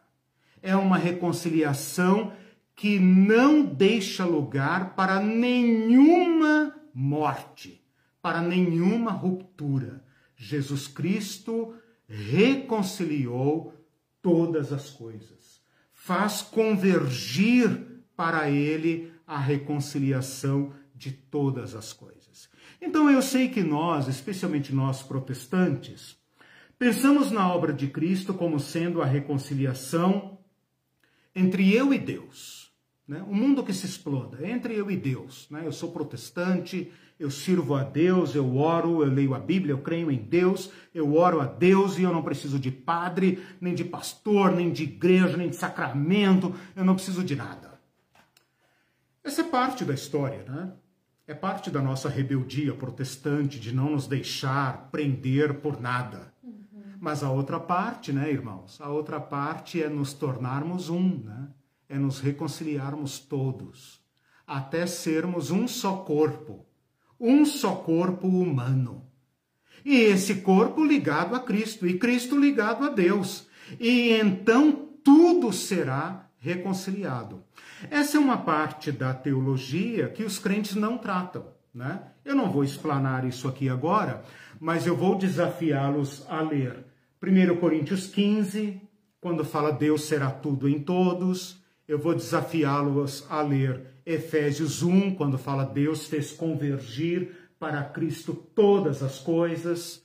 É uma reconciliação que não deixa lugar para nenhuma morte, para nenhuma ruptura Jesus Cristo reconciliou todas as coisas, faz convergir para ele a reconciliação de todas as coisas. Então eu sei que nós, especialmente nós protestantes, pensamos na obra de Cristo como sendo a reconciliação entre eu e Deus. Né? O mundo que se exploda, entre eu e Deus. Né? Eu sou protestante, eu sirvo a Deus, eu oro, eu leio a Bíblia, eu creio em Deus, eu oro a Deus e eu não preciso de padre, nem de pastor, nem de igreja, nem de sacramento, eu não preciso de nada. Essa é parte da história, né? É parte da nossa rebeldia protestante de não nos deixar prender por nada. Uhum. Mas a outra parte, né, irmãos? A outra parte é nos tornarmos um, né? É nos reconciliarmos todos, até sermos um só corpo um só corpo humano. E esse corpo ligado a Cristo, e Cristo ligado a Deus. E então tudo será reconciliado. Essa é uma parte da teologia que os crentes não tratam. Né? Eu não vou explanar isso aqui agora, mas eu vou desafiá-los a ler 1 Coríntios 15, quando fala Deus será tudo em todos. Eu vou desafiá-los a ler Efésios 1, quando fala Deus fez convergir para Cristo todas as coisas.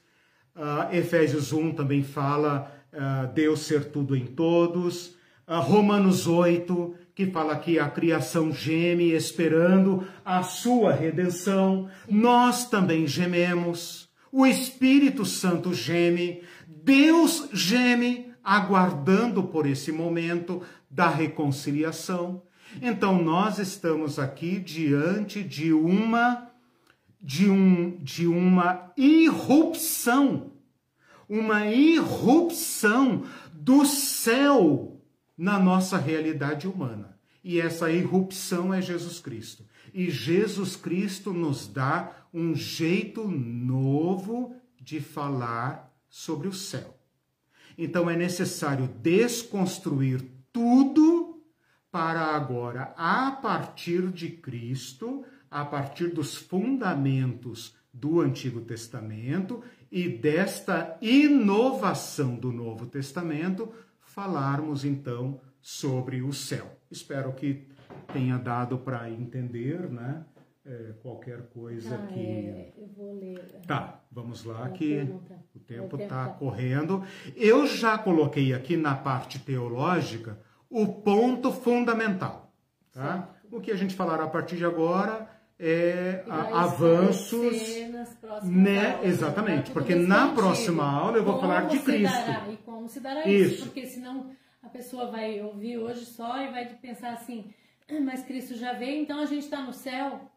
Uh, Efésios 1 também fala uh, Deus ser tudo em todos. Uh, Romanos 8, que fala que a criação geme esperando a sua redenção. Nós também gememos. O Espírito Santo geme. Deus geme aguardando por esse momento da reconciliação. Então nós estamos aqui diante de uma de um de uma irrupção, uma irrupção do céu na nossa realidade humana. E essa irrupção é Jesus Cristo. E Jesus Cristo nos dá um jeito novo de falar sobre o céu. Então é necessário desconstruir tudo para agora, a partir de Cristo, a partir dos fundamentos do Antigo Testamento e desta inovação do Novo Testamento, falarmos então sobre o céu. Espero que tenha dado para entender, né? É, qualquer coisa Ah, que. é, eu vou ler. Tá, vamos lá que o tempo está tá. correndo. Eu já coloquei aqui na parte teológica o ponto fundamental, tá? O que a gente falará a partir de agora é avanços esclarecer nas próximas né? aulas, Exatamente, tá porque na próxima aula eu vou falar de Cristo. dará e como se dará Isso. isso, porque senão a pessoa vai ouvir hoje só e vai pensar assim, "Ah, mas Cristo já veio, então a gente está no céu.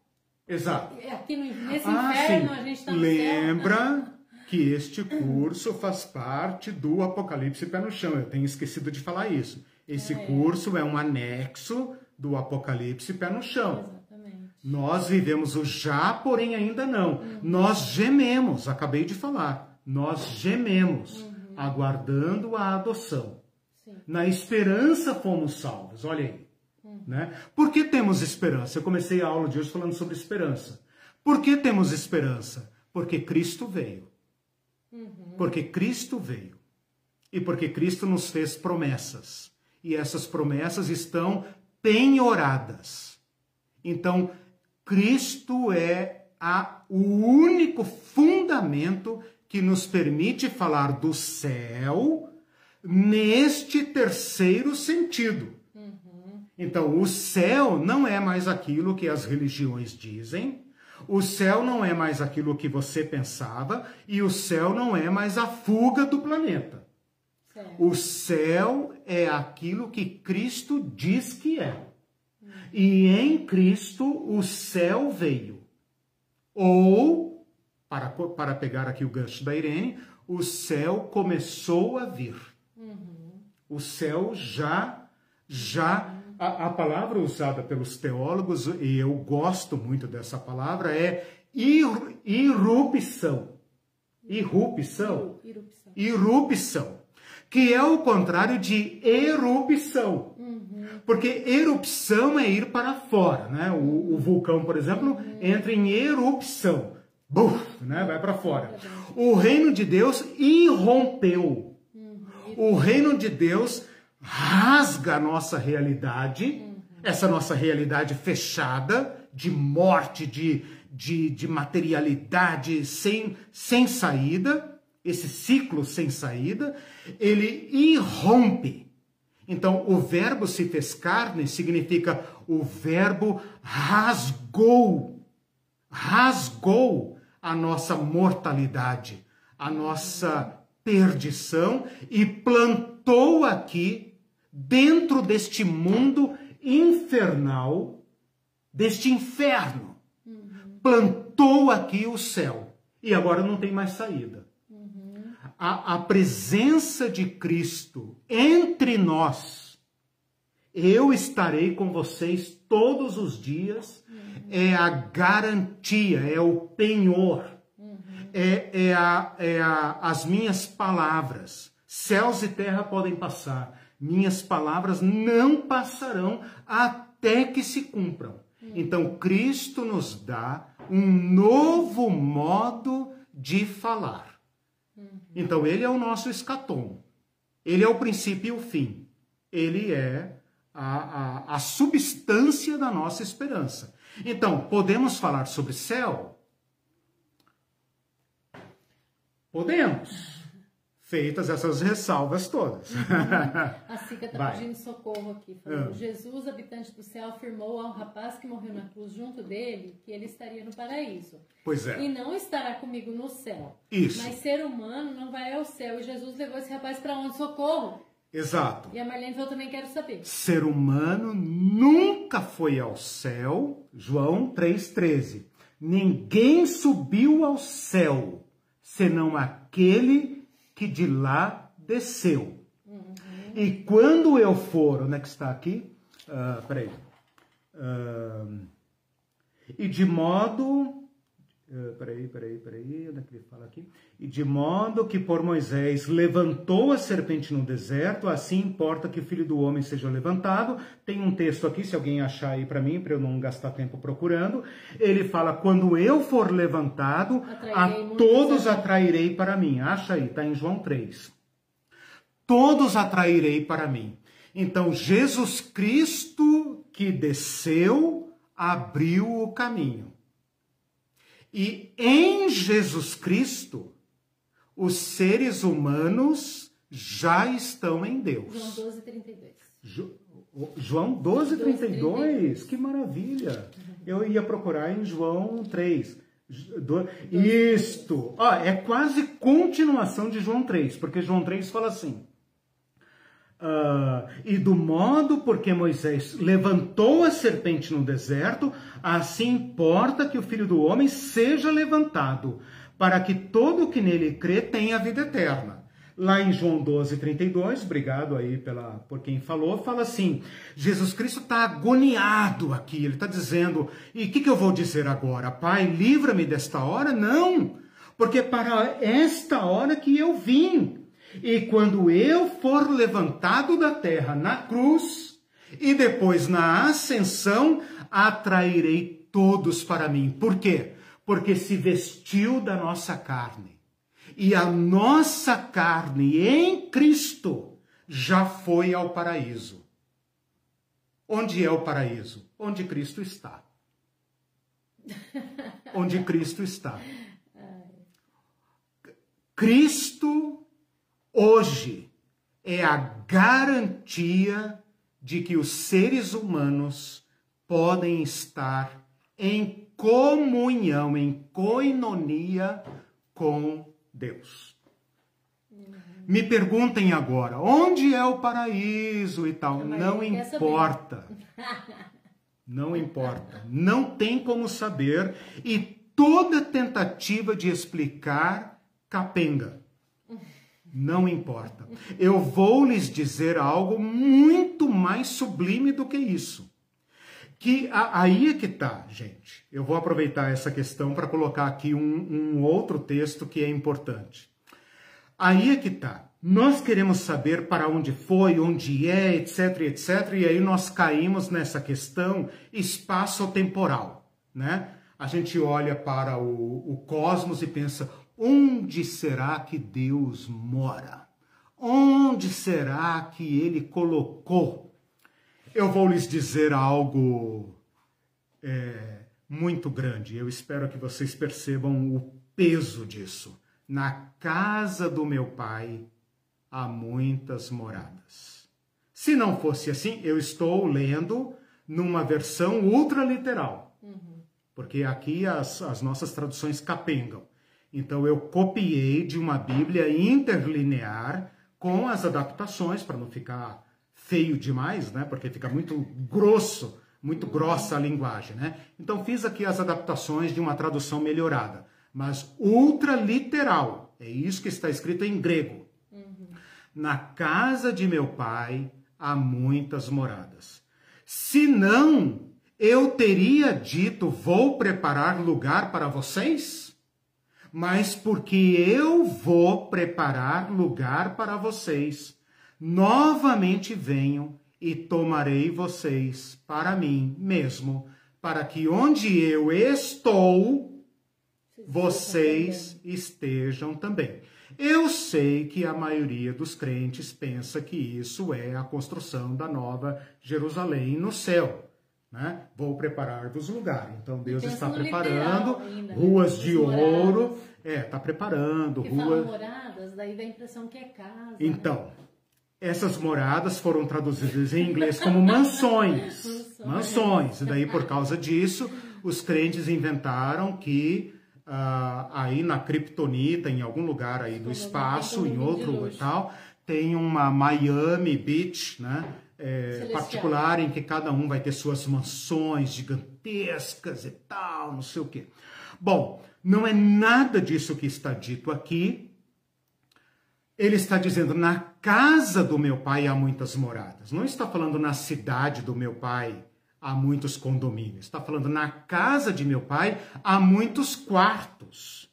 Exato. Aqui no, nesse Ah, inferno sim. a gente está no céu. Lembra que este curso faz parte do Apocalipse Pé no Chão. Eu tenho esquecido de falar isso. Esse curso é um anexo do Apocalipse Pé no Chão. Exatamente. Nós vivemos o já, porém ainda não. Uhum. Nós gememos, acabei de falar. Nós gememos, Uhum. aguardando a adoção. Sim. Na esperança fomos salvos, olha aí. Uhum. Né? Por que temos esperança? Eu comecei a aula de hoje falando sobre esperança. Por que temos esperança? Porque Cristo veio. Uhum. Porque Cristo veio. E porque Cristo nos fez promessas. E essas promessas estão penhoradas. Então, Cristo é a, o único fundamento que nos permite falar do céu neste terceiro sentido. Então, o céu não é mais aquilo que as religiões dizem, o céu não é mais aquilo que você pensava, e o céu não é mais a fuga do planeta. Certo. O céu é aquilo que Cristo diz que é. E em Cristo o céu veio. Ou, para, para pegar aqui o gancho da Irene, o céu começou a vir. O céu já, já, a, a palavra usada pelos teólogos, e eu gosto muito dessa palavra, é ir, irrupção. Irrupção Erupção. irrupção, que é o contrário de erupção. Porque erupção é ir para fora, né? O, o vulcão, por exemplo, entra em erupção. Buf, né? Vai para fora. O reino de Deus irrompeu. O reino de Deus rasga a nossa realidade, essa nossa realidade fechada, de morte, de, de, de materialidade sem, sem saída, esse ciclo sem saída, ele irrompe. Então, o verbo se fez carne significa o verbo rasgou, rasgou a nossa mortalidade, a nossa perdição e plantou aqui, dentro deste mundo infernal, deste inferno, plantou aqui o céu. E agora não tem mais saída. A, a presença de Cristo entre nós, eu estarei com vocês todos os dias, é a garantia, é o penhor, é, é, a, é a, as minhas palavras. Céus e terra podem passar, minhas palavras não passarão até que se cumpram. Então, Cristo nos dá um novo modo de falar. Então, ele é o nosso escatom. Ele é o princípio e o fim. Ele é a, a, a substância da nossa esperança. Então, podemos falar sobre céu? Podemos. Feitas essas ressalvas todas. A Cica está pedindo socorro aqui. Falou, Ah. Jesus, habitante do céu, afirmou ao rapaz que morreu na cruz junto dele que ele estaria no paraíso. pois é. E não estará comigo no céu. Isso. Mas ser humano não vai ao céu. E Jesus levou esse rapaz para onde? Socorro. Exato. E a Marlene falou, também quero saber. Ser humano nunca foi ao céu, João 3,13. Ninguém subiu ao céu, senão aquele que de lá desceu. E quando eu for, onde é que está aqui? Ah, peraí. Ah, e de modo. Ah, peraí, peraí, peraí, onde é que ele fala aqui? E de modo que por Moisés levantou a serpente no deserto, assim importa que o filho do homem seja levantado. Tem um texto aqui, se alguém achar aí para mim, para eu não gastar tempo procurando. Ele fala: quando eu for levantado, Atrairei a todos atrairei para mim. Acha aí, está em João 3 todos atrairei para mim. Então, Jesus Cristo que desceu, abriu o caminho. E em Jesus Cristo, os seres humanos já estão em Deus. João 12, 32. Jo- João 12, 32, que maravilha! Eu ia procurar em João 3. Do- Isto, ó, é quase continuação de João 3, porque João 3 fala assim: ah, e do modo porque Moisés levantou a serpente no deserto, assim importa que o filho do homem seja levantado, para que todo o que nele crê tenha vida eterna. Lá em João 12, 32, obrigado aí pela, por quem falou, fala assim: Jesus Cristo está agoniado aqui, ele está dizendo, e o que, que eu vou dizer agora? Pai, livra-me desta hora? Não, porque para esta hora que eu vim. E quando eu for levantado da terra na cruz, e depois na ascensão, atrairei todos para mim. Por quê? Porque se vestiu da nossa carne. E a nossa carne em Cristo já foi ao paraíso. Onde é o paraíso? Onde Cristo está. Onde Cristo está. [laughs] Cristo hoje é a garantia de que os seres humanos podem estar em comunhão, em coinonia com Deus. Me perguntem agora, onde é o paraíso e tal? Não saber. importa. Não importa. Não tem como saber. E toda tentativa de explicar capenga. Não importa. Eu vou lhes dizer algo muito mais sublime do que isso. Que a- aí é que tá, gente. Eu vou aproveitar essa questão para colocar aqui um, um outro texto que é importante. Aí é que tá. Nós queremos saber para onde foi, onde é, etc, etc, e aí nós caímos nessa questão espaço-temporal, né? A gente olha para o, o cosmos e pensa, onde será que Deus mora? Onde será que ele colocou? Eu vou lhes dizer algo é, muito grande. Eu espero que vocês percebam o peso disso. Na casa do meu pai há muitas moradas. Se não fosse assim, eu estou lendo numa versão ultraliteral, porque aqui as, as nossas traduções capengam. Então eu copiei de uma Bíblia interlinear com as adaptações para não ficar feio demais, né? Porque fica muito grosso, muito grossa a linguagem, né? Então fiz aqui as adaptações de uma tradução melhorada, mas ultraliteral. É isso que está escrito em grego. Na casa de meu pai há muitas moradas. Se não, eu teria dito: vou preparar lugar para vocês? Mas porque eu vou preparar lugar para vocês, novamente venho e tomarei vocês para mim mesmo, para que onde eu estou, vocês estejam também. Eu sei que a maioria dos crentes pensa que isso é a construção da nova Jerusalém no céu. Né? Vou preparar-vos lugar. Então Deus está preparando literal né? ruas As de moradas. ouro. É, está preparando Porque ruas. moradas, daí dá a impressão que é casa. né? Então, essas moradas foram traduzidas em inglês como [laughs] mansões. Mansões. E daí, por causa disso, os crentes inventaram que ah, aí na Kryptonita, em algum lugar aí do espaço, em outro tal, tem uma Miami Beach, né? É, particular em que cada um vai ter suas mansões gigantescas e tal, não sei o quê. Bom, não é nada disso que está dito aqui. Ele está dizendo: na casa do meu pai há muitas moradas. Não está falando na cidade do meu pai há muitos condomínios. Está falando na casa de meu pai há muitos quartos.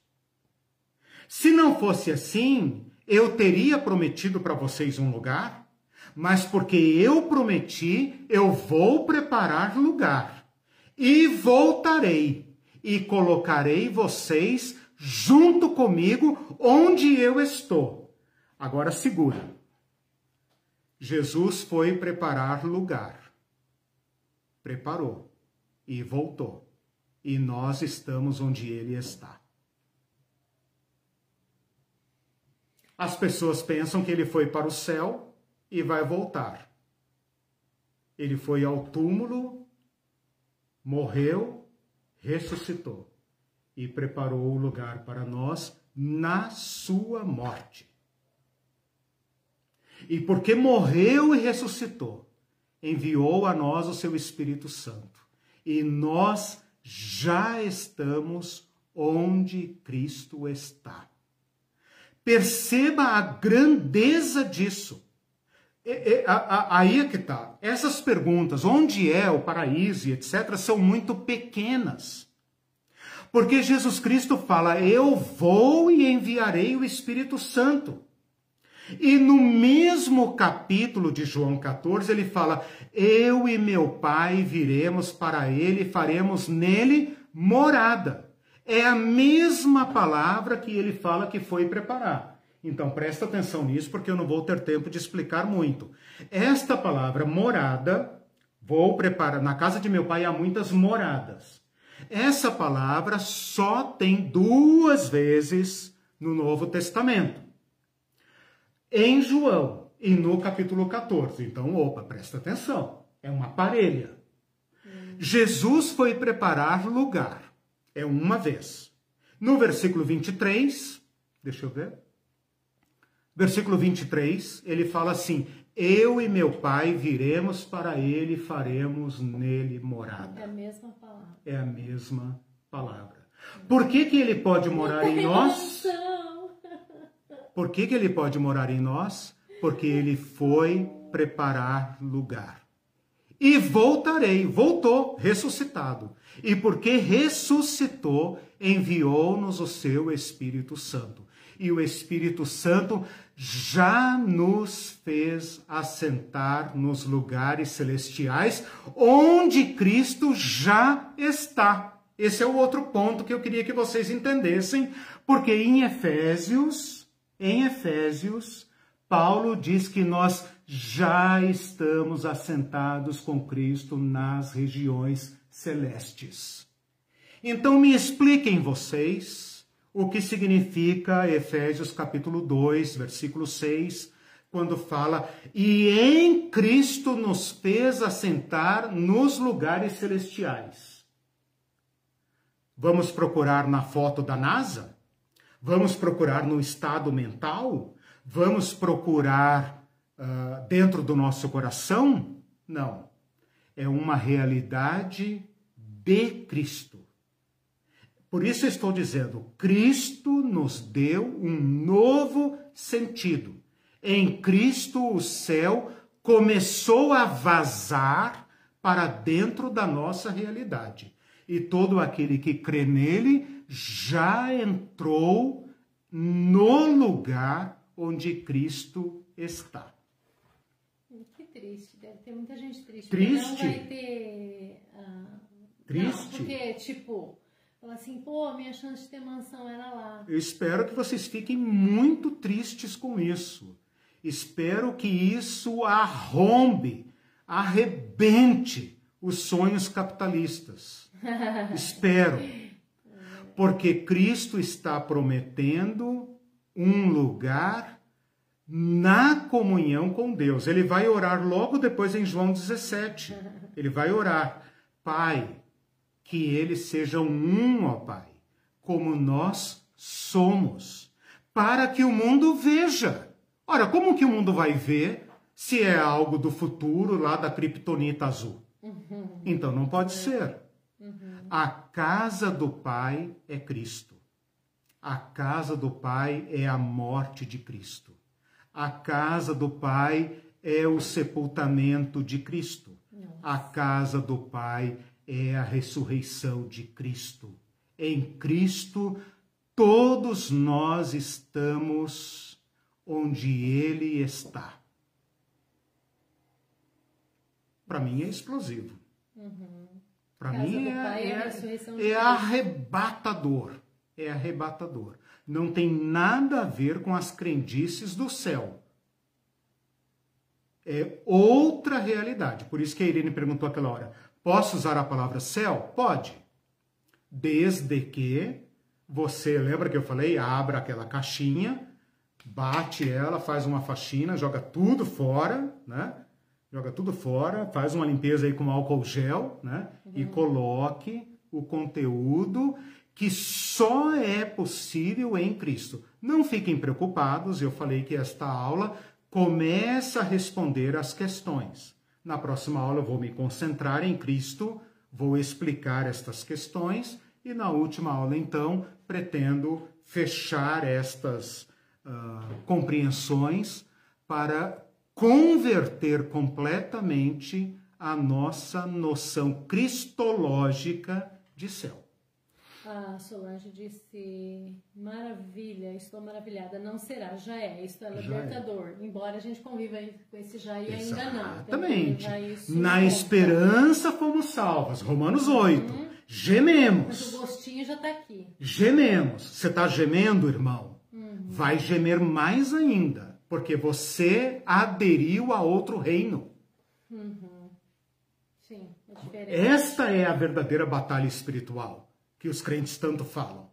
Se não fosse assim, eu teria prometido para vocês um lugar, mas porque eu prometi, eu vou preparar lugar e voltarei e colocarei vocês junto comigo onde eu estou. Agora segura. Jesus foi preparar lugar. Preparou e voltou. E nós estamos onde ele está. As pessoas pensam que ele foi para o céu e vai voltar. Ele foi ao túmulo, morreu, ressuscitou e preparou o lugar para nós na sua morte. E porque morreu e ressuscitou, enviou a nós o seu Espírito Santo. E nós já estamos onde Cristo está. Perceba a grandeza disso. Aí é que tá. Essas perguntas, onde é o paraíso e etc., são muito pequenas. Porque Jesus Cristo fala: Eu vou e enviarei o Espírito Santo. E no mesmo capítulo de João 14, ele fala: Eu e meu Pai viremos para ele e faremos nele morada. É a mesma palavra que ele fala que foi preparar. Então presta atenção nisso, porque eu não vou ter tempo de explicar muito. Esta palavra morada, vou preparar. Na casa de meu pai há muitas moradas. Essa palavra só tem duas vezes no Novo Testamento em João e no capítulo 14. Então, opa, presta atenção. É uma parelha. Jesus foi preparar lugar. É uma vez. No versículo 23, deixa eu ver. Versículo 23, ele fala assim: Eu e meu pai viremos para ele e faremos nele morada. É a mesma palavra. É a mesma palavra. Por que, que ele pode morar em nós? Por que, que ele pode morar em nós? Porque ele foi preparar lugar. E voltarei, voltou, ressuscitado. E porque ressuscitou, enviou-nos o seu Espírito Santo. E o Espírito Santo já nos fez assentar nos lugares celestiais, onde Cristo já está. Esse é o outro ponto que eu queria que vocês entendessem, porque em Efésios, em Efésios, Paulo diz que nós já estamos assentados com Cristo nas regiões celestes. Então me expliquem vocês o que significa Efésios capítulo 2, versículo 6, quando fala: "E em Cristo nos fez assentar nos lugares celestiais". Vamos procurar na foto da NASA? Vamos procurar no estado mental? Vamos procurar uh, dentro do nosso coração? Não. É uma realidade de Cristo. Por isso estou dizendo, Cristo nos deu um novo sentido. Em Cristo o céu começou a vazar para dentro da nossa realidade. E todo aquele que crê nele já entrou no lugar onde Cristo está. Que triste, deve ter muita gente triste. Triste? Não vai ter. ah, Triste? Não, porque, tipo, fala assim, pô, minha chance de ter mansão era lá. Eu espero que vocês fiquem muito tristes com isso. Espero que isso arrombe, arrebente os sonhos capitalistas. [laughs] Espero. Porque Cristo está prometendo um lugar na comunhão com Deus. Ele vai orar logo depois em João 17. Ele vai orar, Pai, que eles sejam um, ó Pai, como nós somos, para que o mundo veja. Ora, como que o mundo vai ver se é algo do futuro, lá da criptonita azul? Uhum. Então não pode ser. Uhum. A casa do Pai é Cristo. A casa do Pai é a morte de Cristo. A casa do Pai é o sepultamento de Cristo. A casa do Pai é a ressurreição de Cristo. Em Cristo, todos nós estamos onde Ele está. Para mim é explosivo. Uhum. Para mim é, é, é arrebatador. É arrebatador. Não tem nada a ver com as crendices do céu. É outra realidade. Por isso que a Irene perguntou aquela hora: posso usar a palavra céu? Pode. Desde que você, lembra que eu falei? Abra aquela caixinha, bate ela, faz uma faxina, joga tudo fora, né? joga tudo fora, faz uma limpeza aí com álcool gel, né? Uhum. E coloque o conteúdo que só é possível em Cristo. Não fiquem preocupados, eu falei que esta aula começa a responder as questões. Na próxima aula eu vou me concentrar em Cristo, vou explicar estas questões e na última aula então pretendo fechar estas uh, compreensões para converter completamente a nossa noção cristológica de céu. A Solange disse: maravilha, estou maravilhada. Não será, já é. Isto é, é. libertador. É. Embora a gente conviva com esse já e ainda não. Exatamente. Na esperança fomos salvos. Romanos 8. Uhum. Gememos. Mas o gostinho já está aqui. Gememos. Você está gemendo, irmão? Uhum. Vai gemer mais ainda porque você aderiu a outro reino. Uhum. Sim, é diferente. Esta é a verdadeira batalha espiritual que os crentes tanto falam.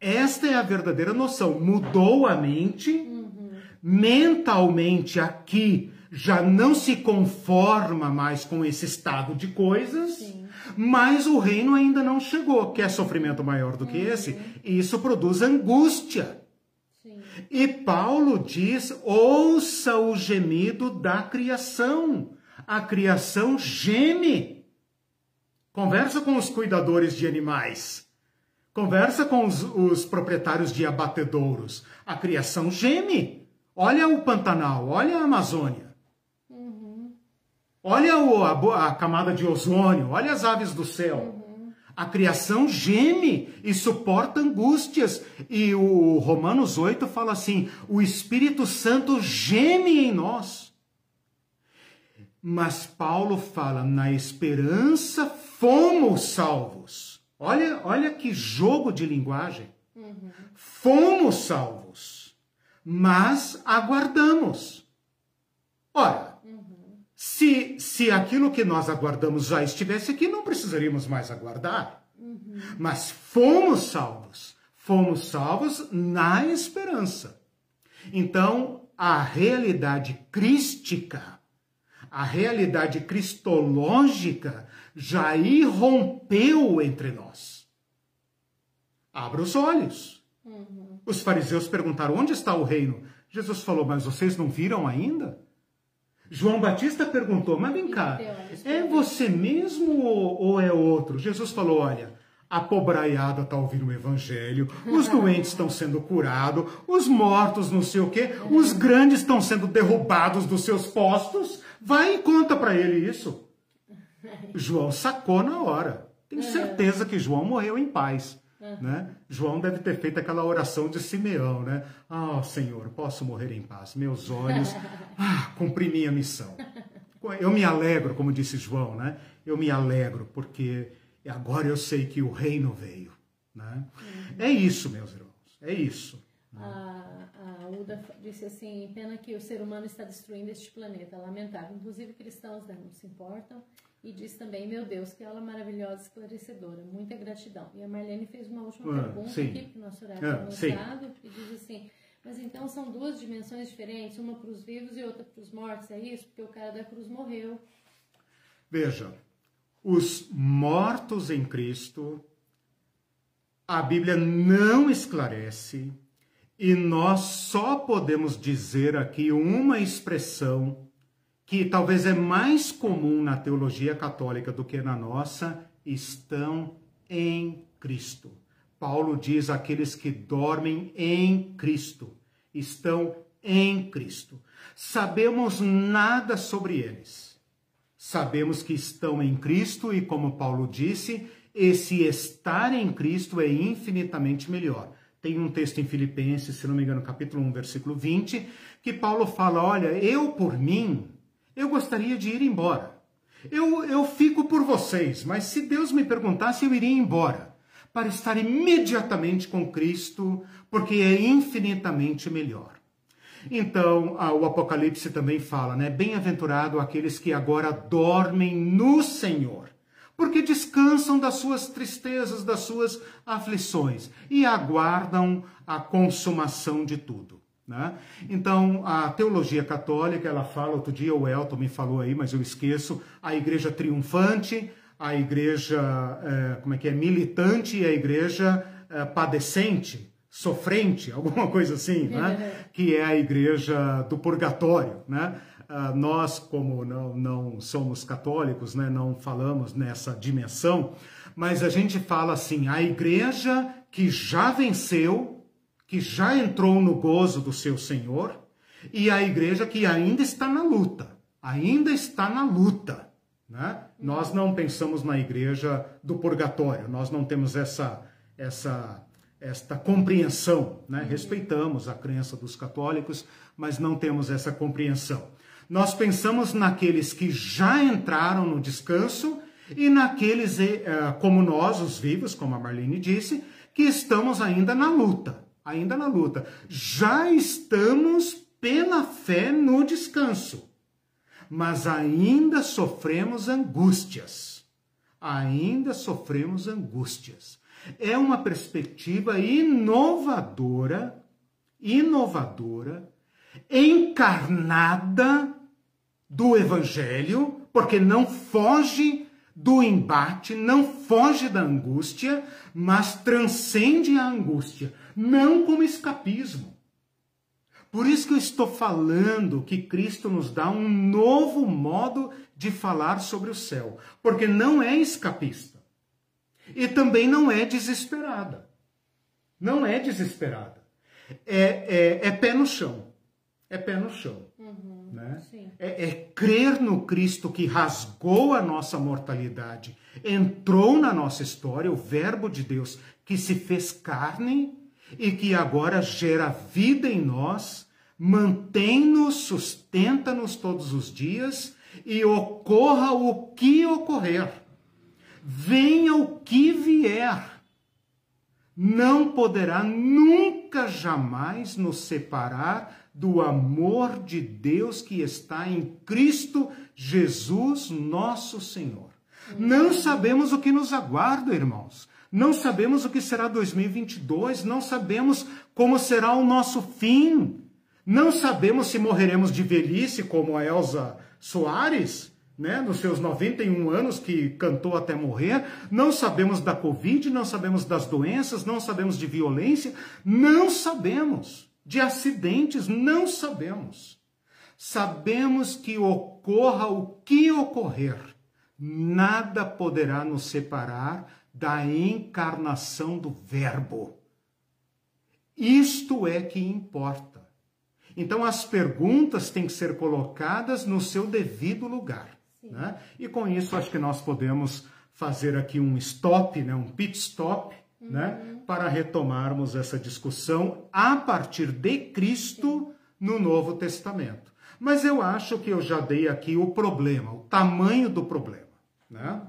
Esta é a verdadeira noção. Mudou a mente, uhum. mentalmente aqui já não se conforma mais com esse estado de coisas, Sim. mas o reino ainda não chegou. Quer sofrimento maior do que uhum. esse? Isso produz angústia. E Paulo diz: ouça o gemido da criação. A criação geme. Conversa com os cuidadores de animais. Conversa com os, os proprietários de abatedouros. A criação geme. Olha o Pantanal, olha a Amazônia. Uhum. Olha o, a, a, camada de ozônio, olha as aves do céu. Uhum. A criação geme e suporta angústias. E o Romanos 8 fala assim: o Espírito Santo geme em nós. Mas Paulo fala: na esperança fomos salvos. Olha, olha que jogo de linguagem. Uhum. Fomos salvos, mas aguardamos. Ora, se, se aquilo que nós aguardamos já estivesse aqui, não precisaríamos mais aguardar. Uhum. Mas fomos salvos. Fomos salvos na esperança. Então, a realidade crística, a realidade cristológica já irrompeu entre nós. Abra os olhos. Uhum. Os fariseus perguntaram: onde está o reino? Jesus falou: mas vocês não viram ainda? João Batista perguntou: Mas vem cá, é você mesmo ou, ou é outro? Jesus falou: Olha, a pobraiada está ouvindo o evangelho, os [laughs] doentes estão sendo curados, os mortos não sei o quê, os grandes estão sendo derrubados dos seus postos. Vai e conta para ele isso. João sacou na hora. Tenho certeza que João morreu em paz. Né? João deve ter feito aquela oração de Simeão, né? Ah, oh, Senhor, posso morrer em paz. Meus olhos, [laughs] ah, cumpri minha missão. Eu me alegro, como disse João, né? Eu me alegro porque agora eu sei que o reino veio, né? Uhum. É isso, meus irmãos. É isso. A, a Uda disse assim: pena que o ser humano está destruindo este planeta, lamentável. Inclusive cristãos né, não se importam. E diz também, meu Deus, que aula maravilhosa, esclarecedora. Muita gratidão. E a Marlene fez uma última ah, pergunta sim. aqui, porque nosso horário ah, é e diz assim, Mas então são duas dimensões diferentes, uma para os vivos e outra para os mortos, é isso? Porque o cara da cruz morreu. Veja, os mortos em Cristo, a Bíblia não esclarece e nós só podemos dizer aqui uma expressão que talvez é mais comum na teologia católica do que na nossa, estão em Cristo. Paulo diz aqueles que dormem em Cristo, estão em Cristo. Sabemos nada sobre eles. Sabemos que estão em Cristo e, como Paulo disse, esse estar em Cristo é infinitamente melhor. Tem um texto em Filipenses, se não me engano, capítulo 1, versículo 20, que Paulo fala: Olha, eu por mim, eu gostaria de ir embora. Eu, eu fico por vocês, mas se Deus me perguntasse, eu iria embora para estar imediatamente com Cristo, porque é infinitamente melhor. Então, o Apocalipse também fala, né? Bem-aventurado aqueles que agora dormem no Senhor, porque descansam das suas tristezas, das suas aflições e aguardam a consumação de tudo. Né? Então, a teologia católica, ela fala, outro dia o Elton me falou aí, mas eu esqueço, a igreja triunfante, a igreja, é, como é que é, militante e a igreja é, padecente, sofrente, [laughs] alguma coisa assim, né? que é a igreja do purgatório, né? Uh, nós, como não, não somos católicos, né, não falamos nessa dimensão, mas a gente fala assim: a igreja que já venceu, que já entrou no gozo do seu Senhor, e a igreja que ainda está na luta, ainda está na luta. Né? Nós não pensamos na igreja do purgatório, nós não temos essa, essa, esta compreensão. Né? Respeitamos a crença dos católicos, mas não temos essa compreensão. Nós pensamos naqueles que já entraram no descanso e naqueles, eh, como nós, os vivos, como a Marlene disse, que estamos ainda na luta. Ainda na luta. Já estamos pela fé no descanso mas ainda sofremos angústias. Ainda sofremos angústias. É uma perspectiva inovadora, inovadora, encarnada do Evangelho, porque não foge do embate, não foge da angústia, mas transcende a angústia, não como escapismo, por isso que eu estou falando que Cristo nos dá um novo modo de falar sobre o céu, porque não é escapista e também não é desesperada. Não é desesperada. É, é, é pé no chão. É pé no chão. Uhum, né? É, é crer no Cristo que rasgou a nossa mortalidade, entrou na nossa história, o Verbo de Deus que se fez carne e que agora gera vida em nós, mantém-nos, sustenta-nos todos os dias e ocorra o que ocorrer, venha o que vier, não poderá nunca jamais nos separar do amor de Deus que está em Cristo Jesus, nosso Senhor. Não sabemos o que nos aguarda, irmãos. Não sabemos o que será 2022, não sabemos como será o nosso fim. Não sabemos se morreremos de velhice, como a Elsa Soares, né, nos seus 91 anos, que cantou até morrer. Não sabemos da Covid, não sabemos das doenças, não sabemos de violência, não sabemos de acidentes, não sabemos. Sabemos que ocorra o que ocorrer, nada poderá nos separar da encarnação do Verbo. Isto é que importa. Então, as perguntas têm que ser colocadas no seu devido lugar. Né? E com isso, acho que nós podemos fazer aqui um stop, né? um pit stop, uhum. né? Para retomarmos essa discussão a partir de Cristo no Novo Testamento. Mas eu acho que eu já dei aqui o problema, o tamanho do problema. Né?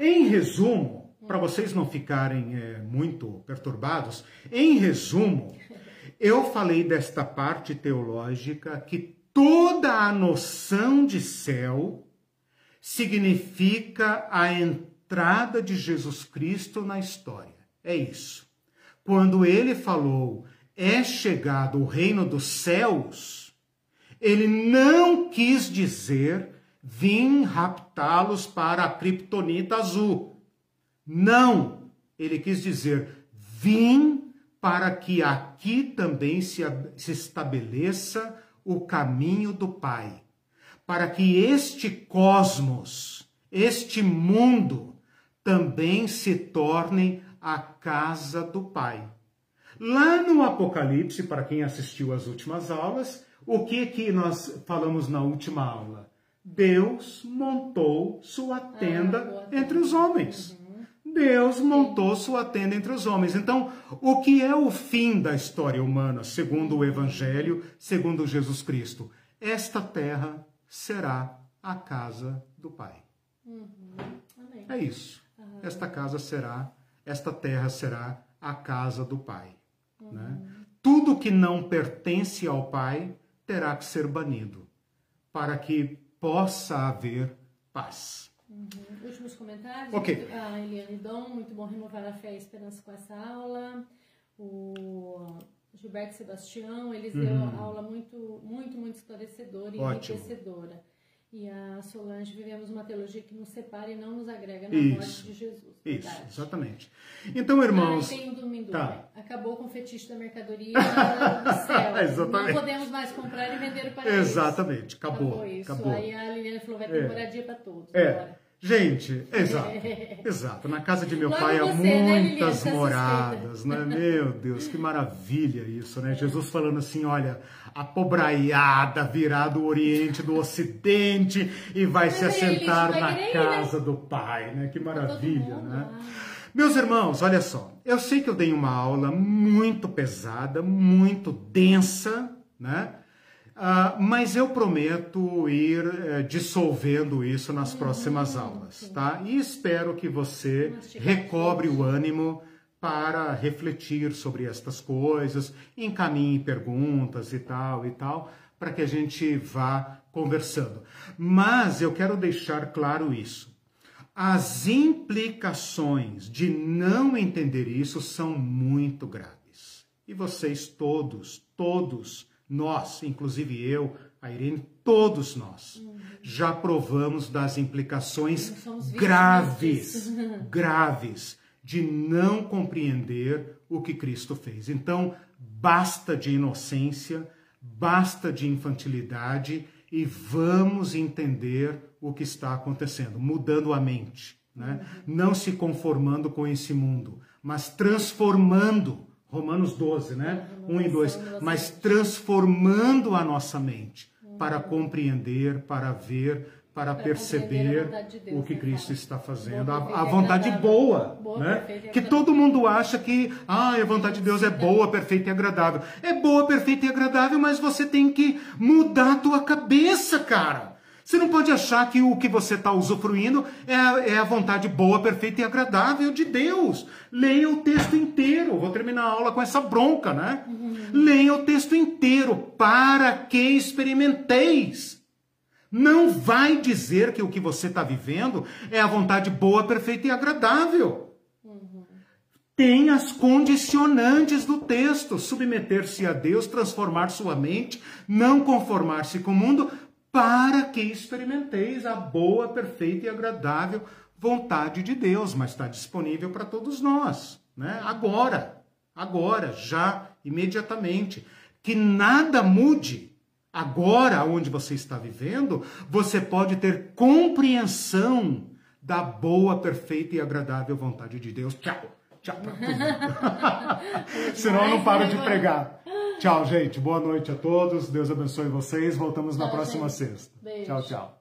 Em resumo, para vocês não ficarem é, muito perturbados, em resumo, eu falei desta parte teológica que toda a noção de céu significa a entrada de Jesus Cristo na história. É isso. Quando ele falou, é chegado o reino dos céus, ele não quis dizer vim raptá-los para a criptonita azul. Não, ele quis dizer vim para que aqui também se, se estabeleça o caminho do Pai, para que este cosmos, este mundo, também se torne a casa do Pai. Lá no Apocalipse, para quem assistiu às últimas aulas, o que que nós falamos na última aula? Deus montou sua tenda ah, entre os homens. Uhum. Deus montou sua tenda entre os homens. Então, o que é o fim da história humana, segundo o Evangelho, segundo Jesus Cristo? Esta terra será a casa do Pai. Uhum. É isso. Esta casa será, esta terra será a casa do Pai. Uhum. Né? Tudo que não pertence ao Pai terá que ser banido, para que possa haver paz. Uhum. Últimos comentários. Ok. A Eliane Dom, muito bom renovar a fé e a esperança com essa aula. O Gilberto Sebastião, eles uhum. deu aula muito, muito, muito esclarecedora e Ótimo. enriquecedora e a Solange vivemos uma teologia que nos separa e não nos agrega na Isso. morte de Jesus. Isso, exatamente. Então, irmãos. Ah, tem um domingo. Tá. Acabou com o fetiche da mercadoria [laughs] do céu. exatamente. Não podemos mais comprar e vender o paraíso. Exatamente, acabou. Acabou isso. Acabou. Aí a Liliana falou: vai ter é. moradia para todos. É. Agora. Gente, exato, exato. Na casa de meu Logo pai há né, muitas né, moradas, né? Meu Deus, que maravilha isso, né? Jesus falando assim, olha, a pobraiada virá do Oriente, do Ocidente e vai se assentar na né? casa do Pai, né? Que maravilha, né? Meus irmãos, olha só, eu sei que eu dei uma aula muito pesada, muito densa, né? Uh, mas eu prometo ir uh, dissolvendo isso nas próximas aulas, sim. tá? E espero que você recobre o ânimo para refletir sobre estas coisas, encaminhe perguntas e tal e tal, para que a gente vá conversando. Mas eu quero deixar claro isso. As implicações de não entender isso são muito graves. E vocês todos, todos, nós, inclusive eu, a Irene, todos nós, uhum. já provamos das implicações graves, [laughs] graves de não compreender o que Cristo fez. Então, basta de inocência, basta de infantilidade e vamos entender o que está acontecendo, mudando a mente, né? Uhum. Não se conformando com esse mundo, mas transformando Romanos 12, né? 1 e 2. Mas transformando a nossa mente para compreender, para ver, para perceber o que né, Cristo está fazendo, a, vontade boa, né? Que todo mundo acha que ah, a vontade de Deus é boa, perfeita e agradável. É boa, perfeita e agradável, mas você tem que mudar a tua cabeça, cara. Você não pode achar que o que você está usufruindo é a, é a, vontade boa, perfeita e agradável de Deus. Leia o texto inteiro. Vou terminar a aula com essa bronca, né? Uhum. Leia o texto inteiro para que experimenteis. Não vai dizer que o que você está vivendo é a vontade boa, perfeita e agradável. Uhum. Tem as condicionantes do texto: submeter-se a Deus, transformar sua mente, não conformar-se com o mundo, para que experimenteis a boa, perfeita e agradável vontade de Deus, mas está disponível para todos nós, né? Agora, agora, já, imediatamente. Que nada mude. Agora, onde você está vivendo, você pode ter compreensão da boa, perfeita e agradável vontade de Deus. Tchau. Tchau pra [laughs] tudo. Senão eu não paro de pregar. Tchau, gente. Boa noite a todos. Deus abençoe vocês. Voltamos na próxima sexta. Tchau, tchau.